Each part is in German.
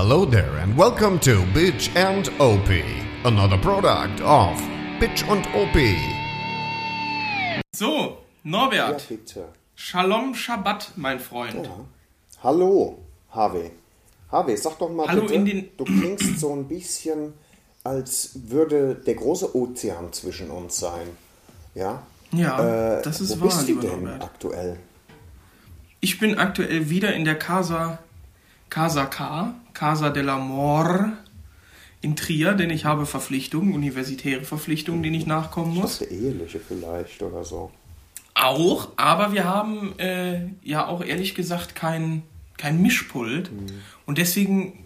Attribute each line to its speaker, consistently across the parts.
Speaker 1: Hello there and welcome to Bitch and OP, another product of Bitch und OP.
Speaker 2: So, Norbert.
Speaker 3: Ja, bitte.
Speaker 2: Shalom Shabbat, mein Freund.
Speaker 3: Ja. Hallo, Harvey. Harvey, sag doch mal
Speaker 2: Hallo
Speaker 3: bitte,
Speaker 2: in den-
Speaker 3: du klingst so ein bisschen, als würde der große Ozean zwischen uns sein. Ja?
Speaker 2: Ja,
Speaker 3: Äh,
Speaker 2: das ist
Speaker 3: wo
Speaker 2: wahr,
Speaker 3: bist du denn
Speaker 2: Norbert.
Speaker 3: aktuell?
Speaker 2: Ich bin aktuell wieder in der Casa, Casa K, Casa dell'Amor in Trier, denn ich habe Verpflichtungen, universitäre Verpflichtungen, denen ich nachkommen
Speaker 3: Ich
Speaker 2: muss.
Speaker 3: dachte eheliche vielleicht oder so.
Speaker 2: Auch, aber wir haben äh, ja auch ehrlich gesagt kein, kein Mischpult
Speaker 3: Mhm.
Speaker 2: und deswegen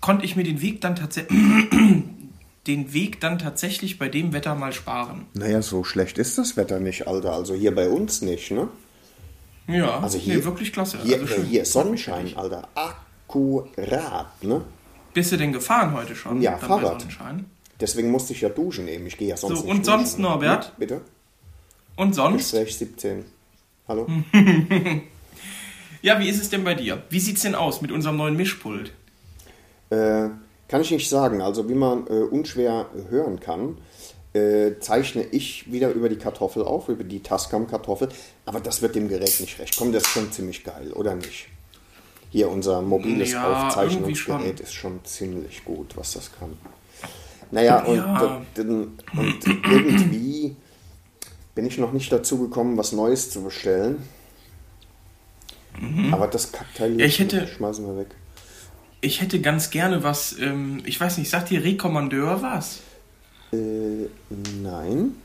Speaker 2: konnte ich mir den Weg dann tatsächlich den Weg dann tatsächlich bei dem Wetter mal sparen.
Speaker 3: Naja, so schlecht ist das Wetter nicht, Alter. Also hier bei uns nicht, ne?
Speaker 2: Ja,
Speaker 3: Also hier,
Speaker 2: nee, wirklich klasse.
Speaker 3: Hier,
Speaker 2: also
Speaker 3: hier ist Sonnenschein, Alter. Akkurat, ne?
Speaker 2: Bist du denn gefahren heute schon?
Speaker 3: Ja, Fahrrad. Deswegen musste ich ja duschen eben. Ich gehe ja sonst
Speaker 2: So,
Speaker 3: nicht
Speaker 2: und sonst? Norbert?
Speaker 3: Ja, bitte?
Speaker 2: Und sonst?
Speaker 3: Gespräch 17. Hallo?
Speaker 2: Ja, wie ist es denn bei dir? Wie sieht's denn aus mit unserem neuen Mischpult?
Speaker 3: Äh, kann ich nicht sagen. Also wie man äh, unschwer hören kann, äh, zeichne ich wieder über die Kartoffel auf, über die Tascam-Kartoffel. Aber das wird dem Gerät nicht recht. Komm, das ist schon ziemlich geil, oder nicht? Hier, unser mobiles
Speaker 2: Ja,
Speaker 3: Aufzeichnungsgerät ist schon ziemlich gut, was das kann. Naja, und,
Speaker 2: Ja.
Speaker 3: und irgendwie bin ich noch nicht dazu gekommen, was Neues zu bestellen. Aber das Kackteil
Speaker 2: Mhm. Ja, ich hätte-
Speaker 3: schmeißen wir weg.
Speaker 2: Ich hätte ganz gerne was, ähm, ich weiß nicht, sagt dir Rekommandeur was?
Speaker 3: Äh, nein.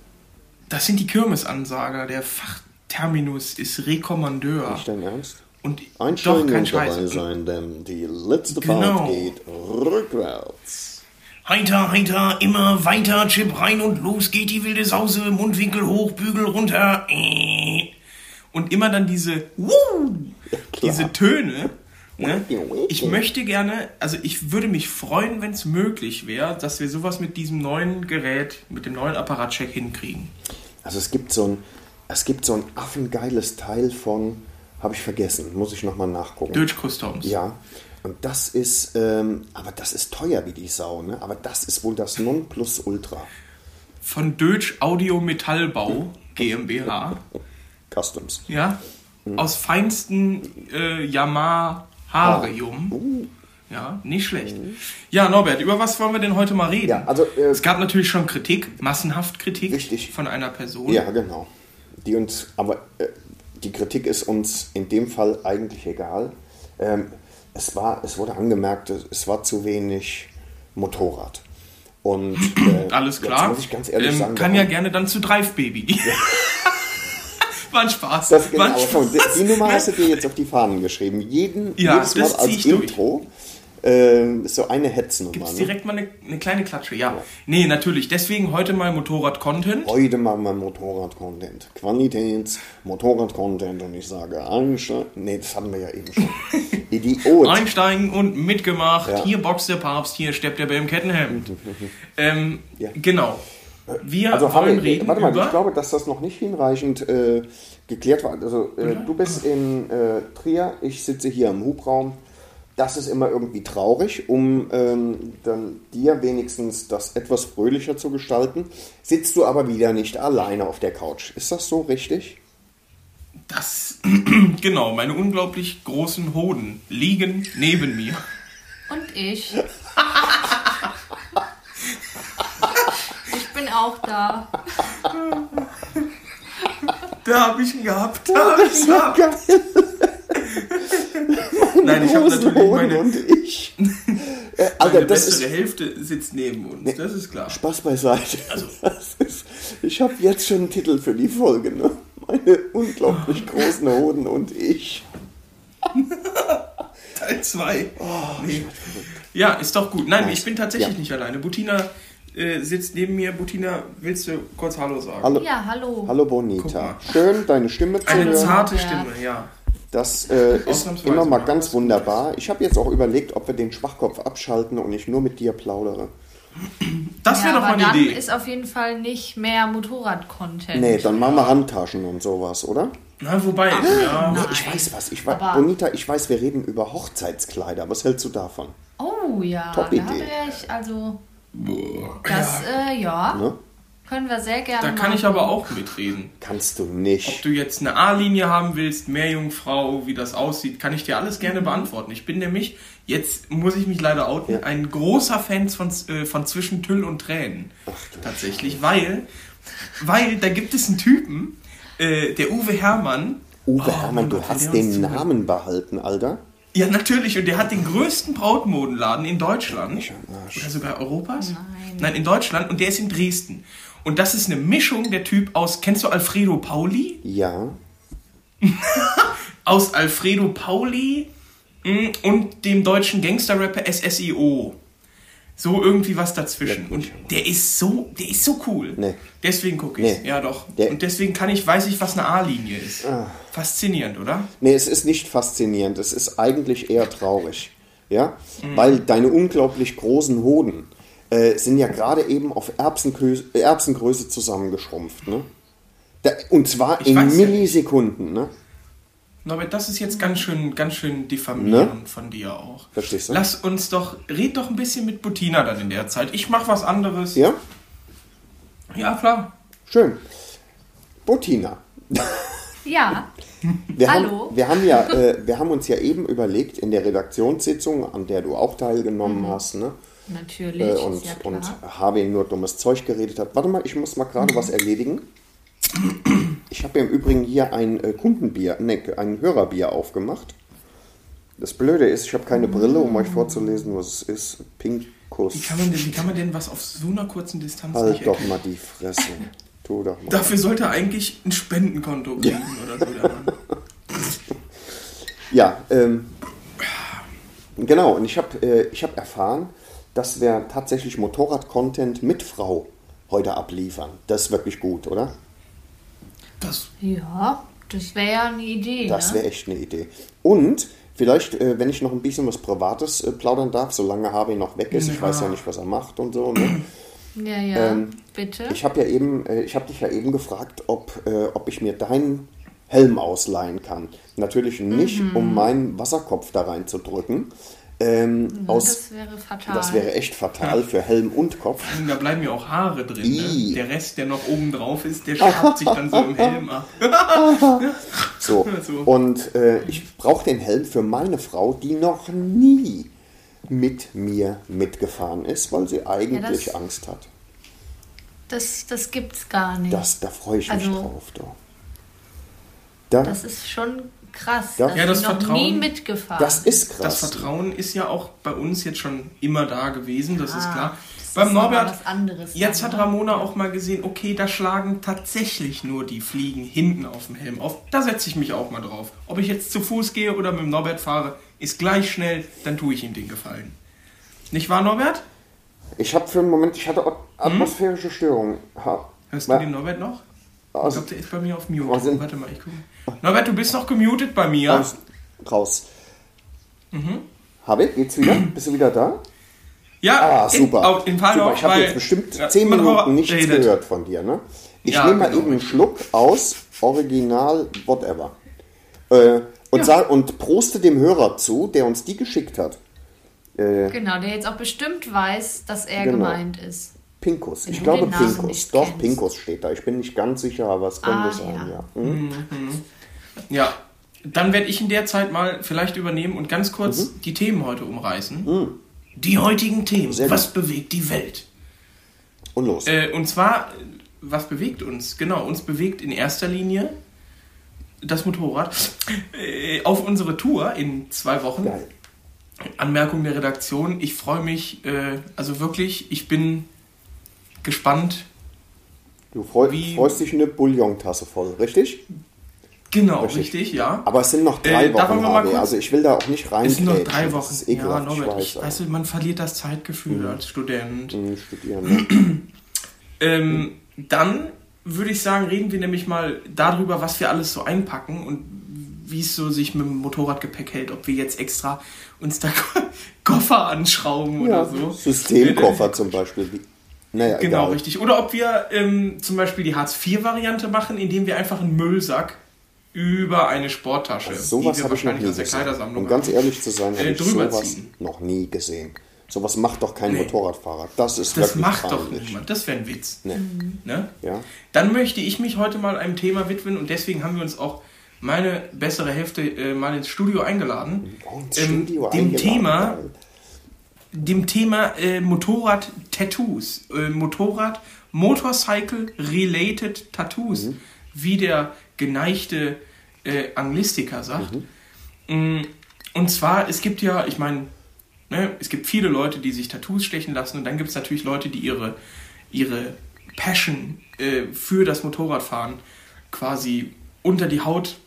Speaker 2: Das sind die Kirmesansager. Der Fachterminus ist Rekommandeur.
Speaker 3: Nicht dein Ernst?
Speaker 2: Und
Speaker 3: Einsteigen
Speaker 2: doch kein
Speaker 3: dabei
Speaker 2: Scheiß.
Speaker 3: sein, denn die letzte
Speaker 2: Genau.
Speaker 3: Fahrt geht rückwärts.
Speaker 2: Heiter, heiter, immer weiter, Chip rein und los geht die wilde Sause, Mundwinkel hoch, Bügel runter. äh. Und immer dann diese, Wuh, diese Töne. Ne? Ich möchte gerne, also ich würde mich freuen, wenn es möglich wäre, dass wir sowas mit diesem neuen Gerät, mit dem neuen Apparatcheck hinkriegen.
Speaker 3: Also es gibt so ein, es gibt so ein affengeiles Teil von, habe ich vergessen, muss ich nochmal nachgucken.
Speaker 2: Deutsch Customs.
Speaker 3: Ja, und das ist, ähm, aber das ist teuer wie die Sau, ne? Aber das ist wohl das Nonplusultra
Speaker 2: Von Deutsch Audio Metallbau GmbH.
Speaker 3: Customs.
Speaker 2: Ja. Aus feinsten äh, Yamaha Harium.
Speaker 3: Uh,
Speaker 2: Ja, nicht schlecht. Ja, Norbert, über was wollen wir denn heute mal reden?
Speaker 3: Ja, also, äh,
Speaker 2: es gab natürlich schon Kritik, massenhaft Kritik
Speaker 3: Richtig.
Speaker 2: von einer Person.
Speaker 3: Ja, genau. Die uns, aber äh, die Kritik ist uns in dem Fall eigentlich egal. Ähm, es, war, es wurde angemerkt, es- war zu wenig Motorrad. Und äh,
Speaker 2: Alles klar.
Speaker 3: Muss ich ganz ehrlich
Speaker 2: ähm,
Speaker 3: sagen,
Speaker 2: kann ja gerne dann zu Drive Baby. war ein Spaß.
Speaker 3: das, genau, komm, die,
Speaker 2: Spaß.
Speaker 3: die Nummer hast du dir jetzt auf die Fahnen geschrieben. Jeden,
Speaker 2: Ja,
Speaker 3: jedes Mal als
Speaker 2: ich durch.
Speaker 3: Ähm, ist so eine Hetznummer.
Speaker 2: Gibt's
Speaker 3: Ne?
Speaker 2: direkt mal eine, eine kleine Klatsche, ja. Nee, natürlich. Deswegen heute mal Motorrad-Content.
Speaker 3: Heute machen wir Motorrad-Content. Qualitäts, Motorrad-Content und ich sage Einstein. Nee, das hatten wir ja eben schon. Idiot.
Speaker 2: Einsteigen und mitgemacht.
Speaker 3: Ja.
Speaker 2: Hier boxt der Papst, hier steppt der beim Kettenhemd. ähm,
Speaker 3: Ja.
Speaker 2: Genau. Wir
Speaker 3: Also
Speaker 2: wollen reden
Speaker 3: warte mal, ich glaube, dass das noch nicht hinreichend äh, geklärt war. Also äh, du bist in äh, Trier, ich sitze hier im Hubraum. Das ist immer irgendwie traurig, um ähm, dann dir wenigstens das etwas fröhlicher zu gestalten. Sitzt du aber wieder nicht alleine auf der Couch. Ist das so richtig?
Speaker 2: Das, genau, meine unglaublich großen Hoden liegen neben mir.
Speaker 4: Und ich. ich bin auch da.
Speaker 2: Da hab ich ihn gehabt, da hab ich ihn gehabt. Nein, ich habe natürlich
Speaker 3: Hoden
Speaker 2: meine,
Speaker 3: und ich. Äh, Alter,
Speaker 2: meine
Speaker 3: das
Speaker 2: bessere
Speaker 3: ist
Speaker 2: Hälfte sitzt neben uns, das ist klar.
Speaker 3: Spaß beiseite.
Speaker 2: Also-
Speaker 3: ist, ich habe jetzt schon einen Titel für die Folge. Ne? Meine unglaublich großen Hoden und ich.
Speaker 2: Teil 2. nee. Ja, ist doch gut. Nein,
Speaker 3: Nice.
Speaker 2: ich bin tatsächlich
Speaker 3: Ja.
Speaker 2: nicht alleine. Bettina äh, sitzt neben mir. Bettina, willst du kurz Hallo sagen?
Speaker 3: Hallo,
Speaker 4: Ja, hallo.
Speaker 3: hallo. Bonita. Schön, deine Stimme zu
Speaker 2: Eine
Speaker 3: hören.
Speaker 2: zarte
Speaker 4: Ja.
Speaker 2: Stimme, ja.
Speaker 3: Das äh, ist immer mal ganz wunderbar. Ich habe jetzt auch überlegt, ob wir den Schwachkopf abschalten und ich nur mit dir plaudere.
Speaker 2: Das wäre
Speaker 4: ja,
Speaker 2: doch mal eine
Speaker 4: dann
Speaker 2: Idee.
Speaker 4: ist auf jeden Fall nicht mehr Motorrad-Content.
Speaker 3: Nee, dann machen wir Handtaschen und sowas, oder?
Speaker 2: Na, wobei, ja.
Speaker 3: Nee, ich weiß was. Ich weiß, Bonita, ich weiß, wir reden über Hochzeitskleider. Was hältst du davon?
Speaker 4: Oh, ja,
Speaker 3: Top
Speaker 4: da
Speaker 3: Idee.
Speaker 4: wäre ich also. Das, äh, ja.
Speaker 3: Ne?
Speaker 4: Können wir sehr gerne
Speaker 2: Da kann ich
Speaker 4: machen.
Speaker 2: aber auch mitreden.
Speaker 3: Kannst du
Speaker 2: Ob
Speaker 3: nicht.
Speaker 2: du jetzt eine A-Linie haben willst, Meerjungfrau, wie das aussieht, kann ich dir alles gerne beantworten. Ich bin nämlich, jetzt muss ich mich leider outen,
Speaker 3: Ja.
Speaker 2: ein großer Fan von, äh, von Zwischen Tüll und Tränen. Tatsächlich, weil, weil da gibt es einen Typen, äh, der Uwe Hermann.
Speaker 3: Uwe
Speaker 2: Oh,
Speaker 3: Hermann, du hast den
Speaker 2: zuhört.
Speaker 3: Namen behalten, Alter.
Speaker 2: Ja, natürlich. Und der hat den größten Brautmodenladen in Deutschland.
Speaker 3: Ich.
Speaker 2: Oder sogar Europas?
Speaker 4: Nein.
Speaker 2: Nein, in Deutschland. Und der ist in Dresden. Und das ist eine Mischung, der Typ aus, kennst du Alfredo Pauli?
Speaker 3: Ja.
Speaker 2: Aus Alfredo Pauli mh, und dem deutschen Gangster-Rapper SSIO. So irgendwie was dazwischen. Und der ist so, der ist so cool.
Speaker 3: Nee.
Speaker 2: Deswegen gucke ich.
Speaker 3: Nee.
Speaker 2: Ja, doch.
Speaker 3: Der- Ah.
Speaker 2: Und deswegen kann ich, weiß ich, was eine A-Linie ist. Faszinierend, oder?
Speaker 3: Nee, es ist nicht faszinierend. Es ist eigentlich eher traurig. Ja?
Speaker 2: Mhm.
Speaker 3: Weil deine unglaublich großen Hoden äh, sind ja gerade eben auf Erbsengröße, Erbsengröße zusammengeschrumpft. Ne? Da, und zwar
Speaker 2: Ich
Speaker 3: in
Speaker 2: weiß ja.
Speaker 3: Millisekunden. Ne?
Speaker 2: Norbert, das ist jetzt ganz schön, ganz schön diffamierend
Speaker 3: Ne?
Speaker 2: von dir auch.
Speaker 3: Verstehst du?
Speaker 2: Lass uns doch, red doch ein bisschen mit Bettina dann in der Zeit. Ich mach was anderes.
Speaker 3: Ja?
Speaker 2: Ja, klar.
Speaker 3: Schön. Bettina.
Speaker 4: Ja,
Speaker 3: Wir
Speaker 4: Hallo.
Speaker 3: Haben, wir, haben ja, äh, wir haben uns ja eben überlegt in der Redaktionssitzung, an der du auch teilgenommen hast, ne?
Speaker 4: Natürlich.
Speaker 3: äh,
Speaker 4: ist
Speaker 3: und,
Speaker 4: ja klar.
Speaker 3: und Harvey nur dummes Zeug geredet hat. Warte mal, ich muss mal gerade was erledigen. Ich habe ja im Übrigen hier ein äh, Kundenbier, ne, ein Hörerbier aufgemacht. Das Blöde ist, ich habe keine Brille, um euch vorzulesen, was es ist. Pinkus.
Speaker 2: Wie kann man denn, wie kann man denn was auf so einer kurzen Distanz
Speaker 3: Halt
Speaker 2: nicht
Speaker 3: doch
Speaker 2: erkennen?
Speaker 3: mal die Fresse. Tu doch mal.
Speaker 2: Dafür sollte er eigentlich ein Spendenkonto kriegen oder so. Der Mann.
Speaker 3: Ja, ähm, genau. Und ich habe äh, ich hab erfahren, dass wir tatsächlich Motorrad-Content mit Frau heute abliefern. Das ist wirklich gut, oder?
Speaker 2: Das,
Speaker 4: Ja, das wäre ja eine Idee.
Speaker 3: Das
Speaker 4: ne?
Speaker 3: wäre echt eine Idee. Und vielleicht, äh, wenn ich noch ein bisschen was Privates äh, plaudern darf, solange Harvey noch weg ist, ich
Speaker 2: Ja.
Speaker 3: weiß ja nicht, was er macht und so. Ne?
Speaker 4: Ja, ja,
Speaker 3: Ähm,
Speaker 4: bitte.
Speaker 3: Ich habe ja eben, äh, ich habe dich ja eben gefragt, ob, äh, ob ich mir deinen Helm ausleihen kann. Natürlich nicht,
Speaker 4: Mhm.
Speaker 3: um meinen Wasserkopf da reinzudrücken. Ähm, aus,
Speaker 4: das wäre fatal.
Speaker 3: das wäre echt fatal für Helm und Kopf.
Speaker 2: da bleiben ja auch Haare drin. Ne? Der Rest, der noch oben drauf ist, der schabt sich dann so im Helm ab.
Speaker 3: So.
Speaker 2: So.
Speaker 3: Und äh, ich brauche den Helm für meine Frau, die noch nie mit mir mitgefahren ist, weil sie eigentlich
Speaker 4: das-
Speaker 3: Angst hat.
Speaker 4: das, das gibt's gar nicht.
Speaker 3: Das, da freue ich mich
Speaker 4: Also-
Speaker 3: drauf. Da. Da,
Speaker 4: Das ist schon krass.
Speaker 3: Ja.
Speaker 4: dass
Speaker 2: Ja, das
Speaker 4: noch
Speaker 2: Vertrauen-
Speaker 4: nie mitgefahren.
Speaker 3: das ist krass.
Speaker 2: Das Vertrauen ist ja auch bei uns jetzt schon immer da gewesen, das ist
Speaker 4: Ah,
Speaker 2: klar.
Speaker 4: das
Speaker 2: Beim
Speaker 4: ist
Speaker 2: Norbert,
Speaker 4: was anderes
Speaker 2: jetzt hat
Speaker 4: ne?
Speaker 2: Ramona auch mal gesehen, okay, da schlagen tatsächlich nur die Fliegen hinten auf dem Helm auf. Da setze ich mich auch mal drauf. Ob ich jetzt zu Fuß gehe oder mit dem Norbert fahre, ist gleich schnell, dann tue ich ihm den Gefallen. Nicht wahr, Norbert?
Speaker 3: Ich habe für einen Moment, ich hatte atmosphärische Störungen. Ha,
Speaker 2: Hm? Hörst du den Norbert noch? Ich
Speaker 3: aus,
Speaker 2: glaube, der ist bei mir auf Mute. Warte mal, ich gucke. Norbert, du bist noch gemutet bei mir.
Speaker 3: aus, raus.
Speaker 2: Mhm.
Speaker 3: Habe, geht's wieder? Bist du wieder da?
Speaker 2: Ja,
Speaker 3: Ah, super.
Speaker 2: In, au- in Fall
Speaker 3: super.
Speaker 2: noch,
Speaker 3: Ich habe jetzt bestimmt
Speaker 2: Ja,
Speaker 3: zehn
Speaker 2: man
Speaker 3: Minuten
Speaker 2: hau-
Speaker 3: nichts
Speaker 2: redet.
Speaker 3: gehört von dir. Ne? Ich
Speaker 2: Ja,
Speaker 3: nehme mal
Speaker 2: genau,
Speaker 3: eben einen. Schluck aus Original Whatever. Äh, und,
Speaker 2: Ja.
Speaker 3: sag, und proste dem Hörer zu, der uns die geschickt hat. Äh,
Speaker 4: Genau, der jetzt auch bestimmt weiß, dass er
Speaker 3: Genau.
Speaker 4: gemeint ist.
Speaker 3: Pinkus. Ich glaube Pinkus. Doch,
Speaker 4: kennst.
Speaker 3: Pinkus steht da. Ich bin nicht ganz sicher, aber es könnte
Speaker 4: Ah,
Speaker 3: sein,
Speaker 4: ja.
Speaker 3: ja. Hm?
Speaker 2: Ja, dann werde ich in der Zeit mal vielleicht übernehmen und ganz kurz
Speaker 3: Mhm.
Speaker 2: die Themen heute umreißen. Die heutigen Themen.
Speaker 3: Sehr
Speaker 2: Was bewegt die Welt?
Speaker 3: Und los.
Speaker 2: Äh, und zwar, äh, was bewegt uns? Genau, uns bewegt in erster Linie das Motorrad äh, auf unsere Tour in zwei Wochen.
Speaker 3: Geil.
Speaker 2: Anmerkung der Redaktion. Ich freue mich, äh, also wirklich, ich bin gespannt.
Speaker 3: Du freu,
Speaker 2: wie-
Speaker 3: freust dich eine Bouillontasse voll, richtig?
Speaker 2: Genau,
Speaker 3: Richtig.
Speaker 2: richtig, ja.
Speaker 3: Aber es sind noch drei
Speaker 2: Äh,
Speaker 3: Wochen,
Speaker 2: kurz-
Speaker 3: Also ich will da auch nicht rein.
Speaker 2: Es sind noch drei Wochen.
Speaker 3: Das ist ekelhaft,
Speaker 2: ja, Norbert,
Speaker 3: ich weiß.
Speaker 2: weißt du, man verliert das Zeitgefühl als Student.
Speaker 3: aber, hm, studieren?
Speaker 2: Ähm, dann würde ich sagen, reden wir nämlich mal darüber, was wir alles so einpacken und wie es so sich mit dem Motorradgepäck hält. Ob wir jetzt extra uns da Koffer anschrauben
Speaker 3: ja,
Speaker 2: oder so.
Speaker 3: Systemkoffer zum Beispiel. Naja,
Speaker 2: Genau,
Speaker 3: egal.
Speaker 2: richtig. Oder ob wir ähm, zum Beispiel die Hartz-IV-Variante machen, indem wir einfach einen Müllsack über eine Sporttasche,
Speaker 3: Sowas
Speaker 2: die wir
Speaker 3: habe ich noch
Speaker 2: wahrscheinlich
Speaker 3: nie gesehen.
Speaker 2: Kleidersammlung
Speaker 3: Um ganz ehrlich zu sein, habe ich sowas
Speaker 2: ziehen.
Speaker 3: noch nie gesehen. Sowas macht doch kein Motorradfahrer. Das ist
Speaker 2: Das macht doch
Speaker 3: peinlich.
Speaker 2: niemand. Das wäre ein Witz.
Speaker 3: Nee.
Speaker 2: Ne?
Speaker 3: Ja.
Speaker 2: Dann möchte ich mich heute mal einem Thema widmen und deswegen haben wir uns auch meine bessere Hälfte äh, mal ins Studio eingeladen.
Speaker 3: Oh, ins
Speaker 2: Ähm,
Speaker 3: Studio
Speaker 2: dem
Speaker 3: eingeladen,
Speaker 2: Thema, dem Thema äh, Motorrad-Tattoos. Äh, Motorrad, Motorcycle-related Tattoos,
Speaker 3: Mhm.
Speaker 2: wie der geneigte äh, Anglistiker sagt.
Speaker 3: Mhm.
Speaker 2: Mm, Und zwar, es gibt ja, ich meine, ne, es gibt viele Leute, die sich Tattoos stechen lassen und dann gibt es natürlich Leute, die ihre, ihre Passion äh, für das Motorradfahren quasi unter die Haut,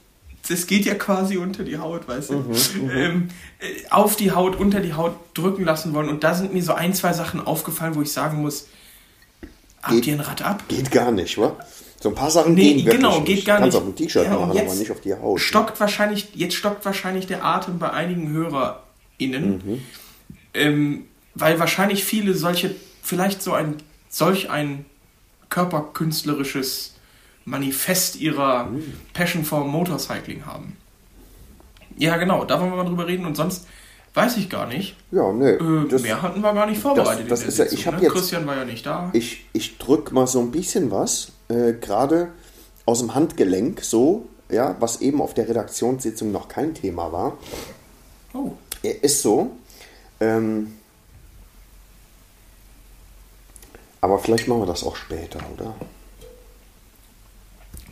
Speaker 2: das geht ja quasi unter die Haut, weißt du, ähm, äh, auf die Haut, unter die Haut drücken lassen wollen. Und da sind mir so ein, zwei Sachen aufgefallen, wo ich sagen muss, habt
Speaker 3: Geht-
Speaker 2: ihr ein Rad ab?
Speaker 3: Geht gar nicht, wa? So ein paar Sachen
Speaker 2: Nee,
Speaker 3: gehen wirklich
Speaker 2: genau,
Speaker 3: nicht.
Speaker 2: geht gar
Speaker 3: Kannst
Speaker 2: nicht.
Speaker 3: auf ein T-Shirt
Speaker 2: Ja,
Speaker 3: machen, aber nicht auf die Haut.
Speaker 2: Stockt wahrscheinlich, jetzt stockt wahrscheinlich der Atem bei einigen HörerInnen,
Speaker 3: Mhm.
Speaker 2: ähm, weil wahrscheinlich viele solche, vielleicht so ein, solch ein körperkünstlerisches Manifest ihrer
Speaker 3: Mhm.
Speaker 2: Passion for Motorcycling haben. Ja, genau, da wollen wir mal drüber reden und sonst weiß ich gar nicht.
Speaker 3: Ja, nee.
Speaker 2: Äh,
Speaker 3: das,
Speaker 2: mehr hatten wir gar nicht vorbereitet.
Speaker 3: das
Speaker 2: der
Speaker 3: ist ja- ich
Speaker 2: ne?
Speaker 3: jetzt-
Speaker 2: Christian war ja nicht da.
Speaker 3: ich, ich drück mal so ein bisschen was, äh, gerade aus dem Handgelenk, so, ja, was eben auf der Redaktionssitzung noch kein Thema war.
Speaker 2: Oh,
Speaker 3: Er ist so. Ähm, aber vielleicht machen wir das auch später, oder?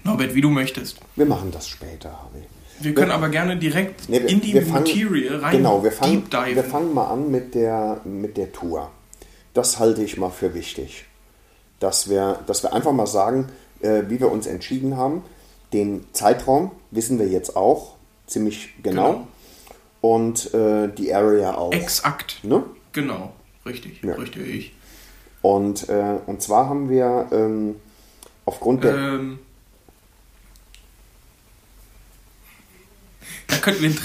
Speaker 2: Norbert, wie du möchtest.
Speaker 3: Wir machen das später, Harvey.
Speaker 2: Wir können aber gerne direkt
Speaker 3: Nee, wir-
Speaker 2: in die
Speaker 3: wir fangen-
Speaker 2: Materie rein
Speaker 3: Genau, wir fangen, wir fangen mal an mit der, mit der Tour. Das halte ich mal für wichtig. Dass wir, dass wir einfach mal sagen, äh, wie wir uns entschieden haben. Den Zeitraum wissen wir jetzt auch ziemlich genau.
Speaker 2: Genau.
Speaker 3: Und äh, die Area auch.
Speaker 2: Exakt.
Speaker 3: ne?
Speaker 2: Genau, richtig,
Speaker 3: Ja.
Speaker 2: richtig.
Speaker 3: Und, äh, und zwar haben wir ähm, aufgrund der.
Speaker 2: Ähm, da könnten wir ein,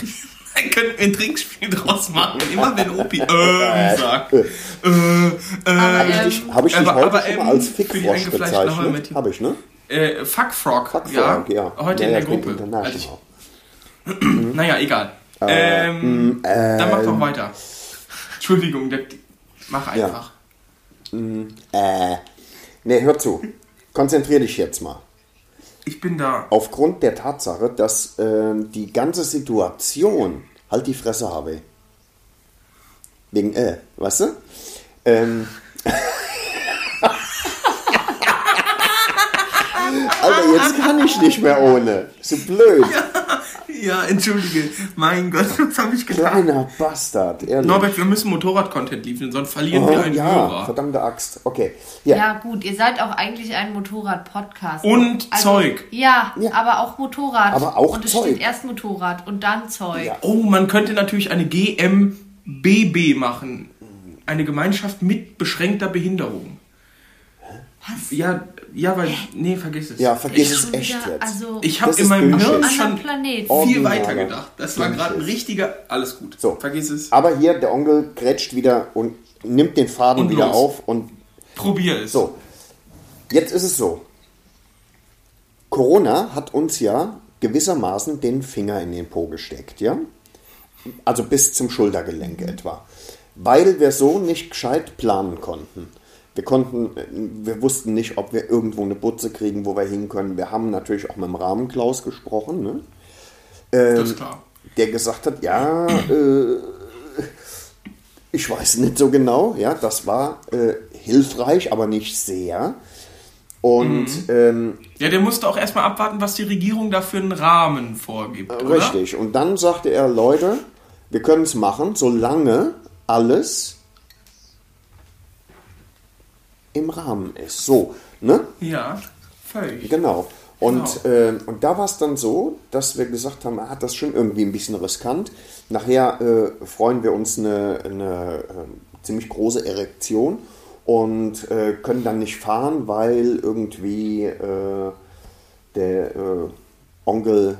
Speaker 2: Trink da könnten wir ein Trinkspiel draus machen. Immer wenn Opi ähm sagt. Äh, äh,
Speaker 3: Habe
Speaker 4: ähm,
Speaker 3: ich dich, hab ich dich
Speaker 2: aber-
Speaker 3: heute
Speaker 2: aber,
Speaker 3: schon
Speaker 2: ähm,
Speaker 3: mal als Fickfrosch bezeichnet?
Speaker 2: mit-
Speaker 3: Habe ich, ne?
Speaker 2: äh, Fuckfrog.
Speaker 3: Fuckfrog, ja.
Speaker 2: Heute
Speaker 3: ja,
Speaker 2: in
Speaker 3: ja,
Speaker 2: der
Speaker 3: ich bin
Speaker 2: Gruppe. Also ich, naja, egal. ähm, dann mach doch weiter. Entschuldigung, der, mach einfach.
Speaker 3: Äh, ne, hör zu. Konzentrier dich jetzt mal.
Speaker 2: Ich bin da.
Speaker 3: Aufgrund der Tatsache, dass ähm, die ganze Situation, halt die Fresse habe. Wegen, äh, weißt du? Ähm, Alter, jetzt kann ich nicht mehr ohne. So blöd.
Speaker 2: Ja, entschuldige. Mein Gott, was habe ich getan?
Speaker 3: Kleiner Bastard, ehrlich.
Speaker 2: Norbert, wir müssen Motorrad-Content liefern, sonst verlieren
Speaker 3: oh,
Speaker 2: wir einen
Speaker 3: ja,
Speaker 2: Hörer.
Speaker 3: verdammte Axt. Okay. Ja,
Speaker 4: Ja, gut, ihr seid auch eigentlich ein Motorrad-Podcast.
Speaker 2: Und Zeug.
Speaker 4: Ja,
Speaker 3: Ja.
Speaker 4: aber auch Motorrad.
Speaker 3: Aber auch
Speaker 4: Und es
Speaker 3: Zeug.
Speaker 4: steht erst Motorrad und dann Zeug.
Speaker 3: Ja.
Speaker 2: Oh, man könnte natürlich eine GMBB machen. Eine Gemeinschaft mit beschränkter Behinderung.
Speaker 4: Was?
Speaker 2: Ja, ja, weil. Nee, vergiss es.
Speaker 3: ja vergiss
Speaker 2: ich,
Speaker 3: es echt
Speaker 4: wieder,
Speaker 3: jetzt.
Speaker 4: Also,
Speaker 2: Ich habe in meinem. Hirn schon
Speaker 4: Planet.
Speaker 2: Viel weiter gedacht. Das war gerade ein richtiger. Alles gut.
Speaker 3: So.
Speaker 2: Vergiss es.
Speaker 3: Aber hier, der Onkel grätscht wieder und nimmt den Faden
Speaker 2: Und
Speaker 3: wieder
Speaker 2: los.
Speaker 3: auf und
Speaker 2: Probier es.
Speaker 3: so. Jetzt ist es so. Corona hat uns ja gewissermaßen den Finger in den Po gesteckt, ja? Also bis zum Schultergelenk etwa. Weil wir so nicht gescheit planen konnten. Wir konnten, wir wussten nicht, ob wir irgendwo eine Butze kriegen, wo wir hin können. Wir haben natürlich auch mit dem Rahmenklaus gesprochen, ne?
Speaker 2: Das ist klar.
Speaker 3: der gesagt hat, ja, äh, ich weiß nicht so genau, ja, das war äh, hilfreich, aber nicht sehr. Und ähm,
Speaker 2: Ja, der musste auch erstmal abwarten, was die Regierung da für einen Rahmen vorgibt. oder?
Speaker 3: richtig, und dann sagte er, Leute, wir können es machen, solange alles im Rahmen ist. So, ne?
Speaker 2: Ja, völlig.
Speaker 3: Genau. Und,
Speaker 2: Genau.
Speaker 3: äh, und da war es dann so, dass wir gesagt haben, ah, das ist schon irgendwie ein bisschen riskant. Nachher äh, freuen wir uns eine, eine äh, ziemlich große Erektion und äh, können dann nicht fahren, weil irgendwie äh, der äh, Onkel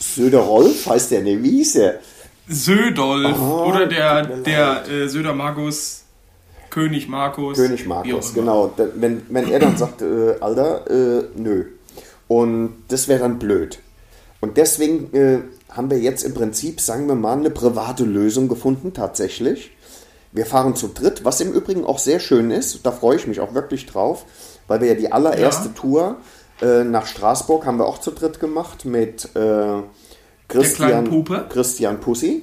Speaker 3: Söder-Rolf, heißt der, ne, wie hieß der?
Speaker 2: Södolf
Speaker 3: Oh,
Speaker 2: oder der, der Söder Magus, König Markus.
Speaker 3: König Markus, genau. Wenn, wenn er dann sagt, äh, Alter, äh, nö. Und das wäre dann blöd. Und deswegen äh, haben wir jetzt im Prinzip, sagen wir mal, eine private Lösung gefunden, tatsächlich. Wir fahren zu dritt, was im Übrigen auch sehr schön ist. Da freue ich mich auch wirklich drauf, weil wir ja die allererste
Speaker 2: Ja.
Speaker 3: Tour äh, nach Straßburg haben wir auch zu dritt gemacht mit äh, Christian. Christian Pussy.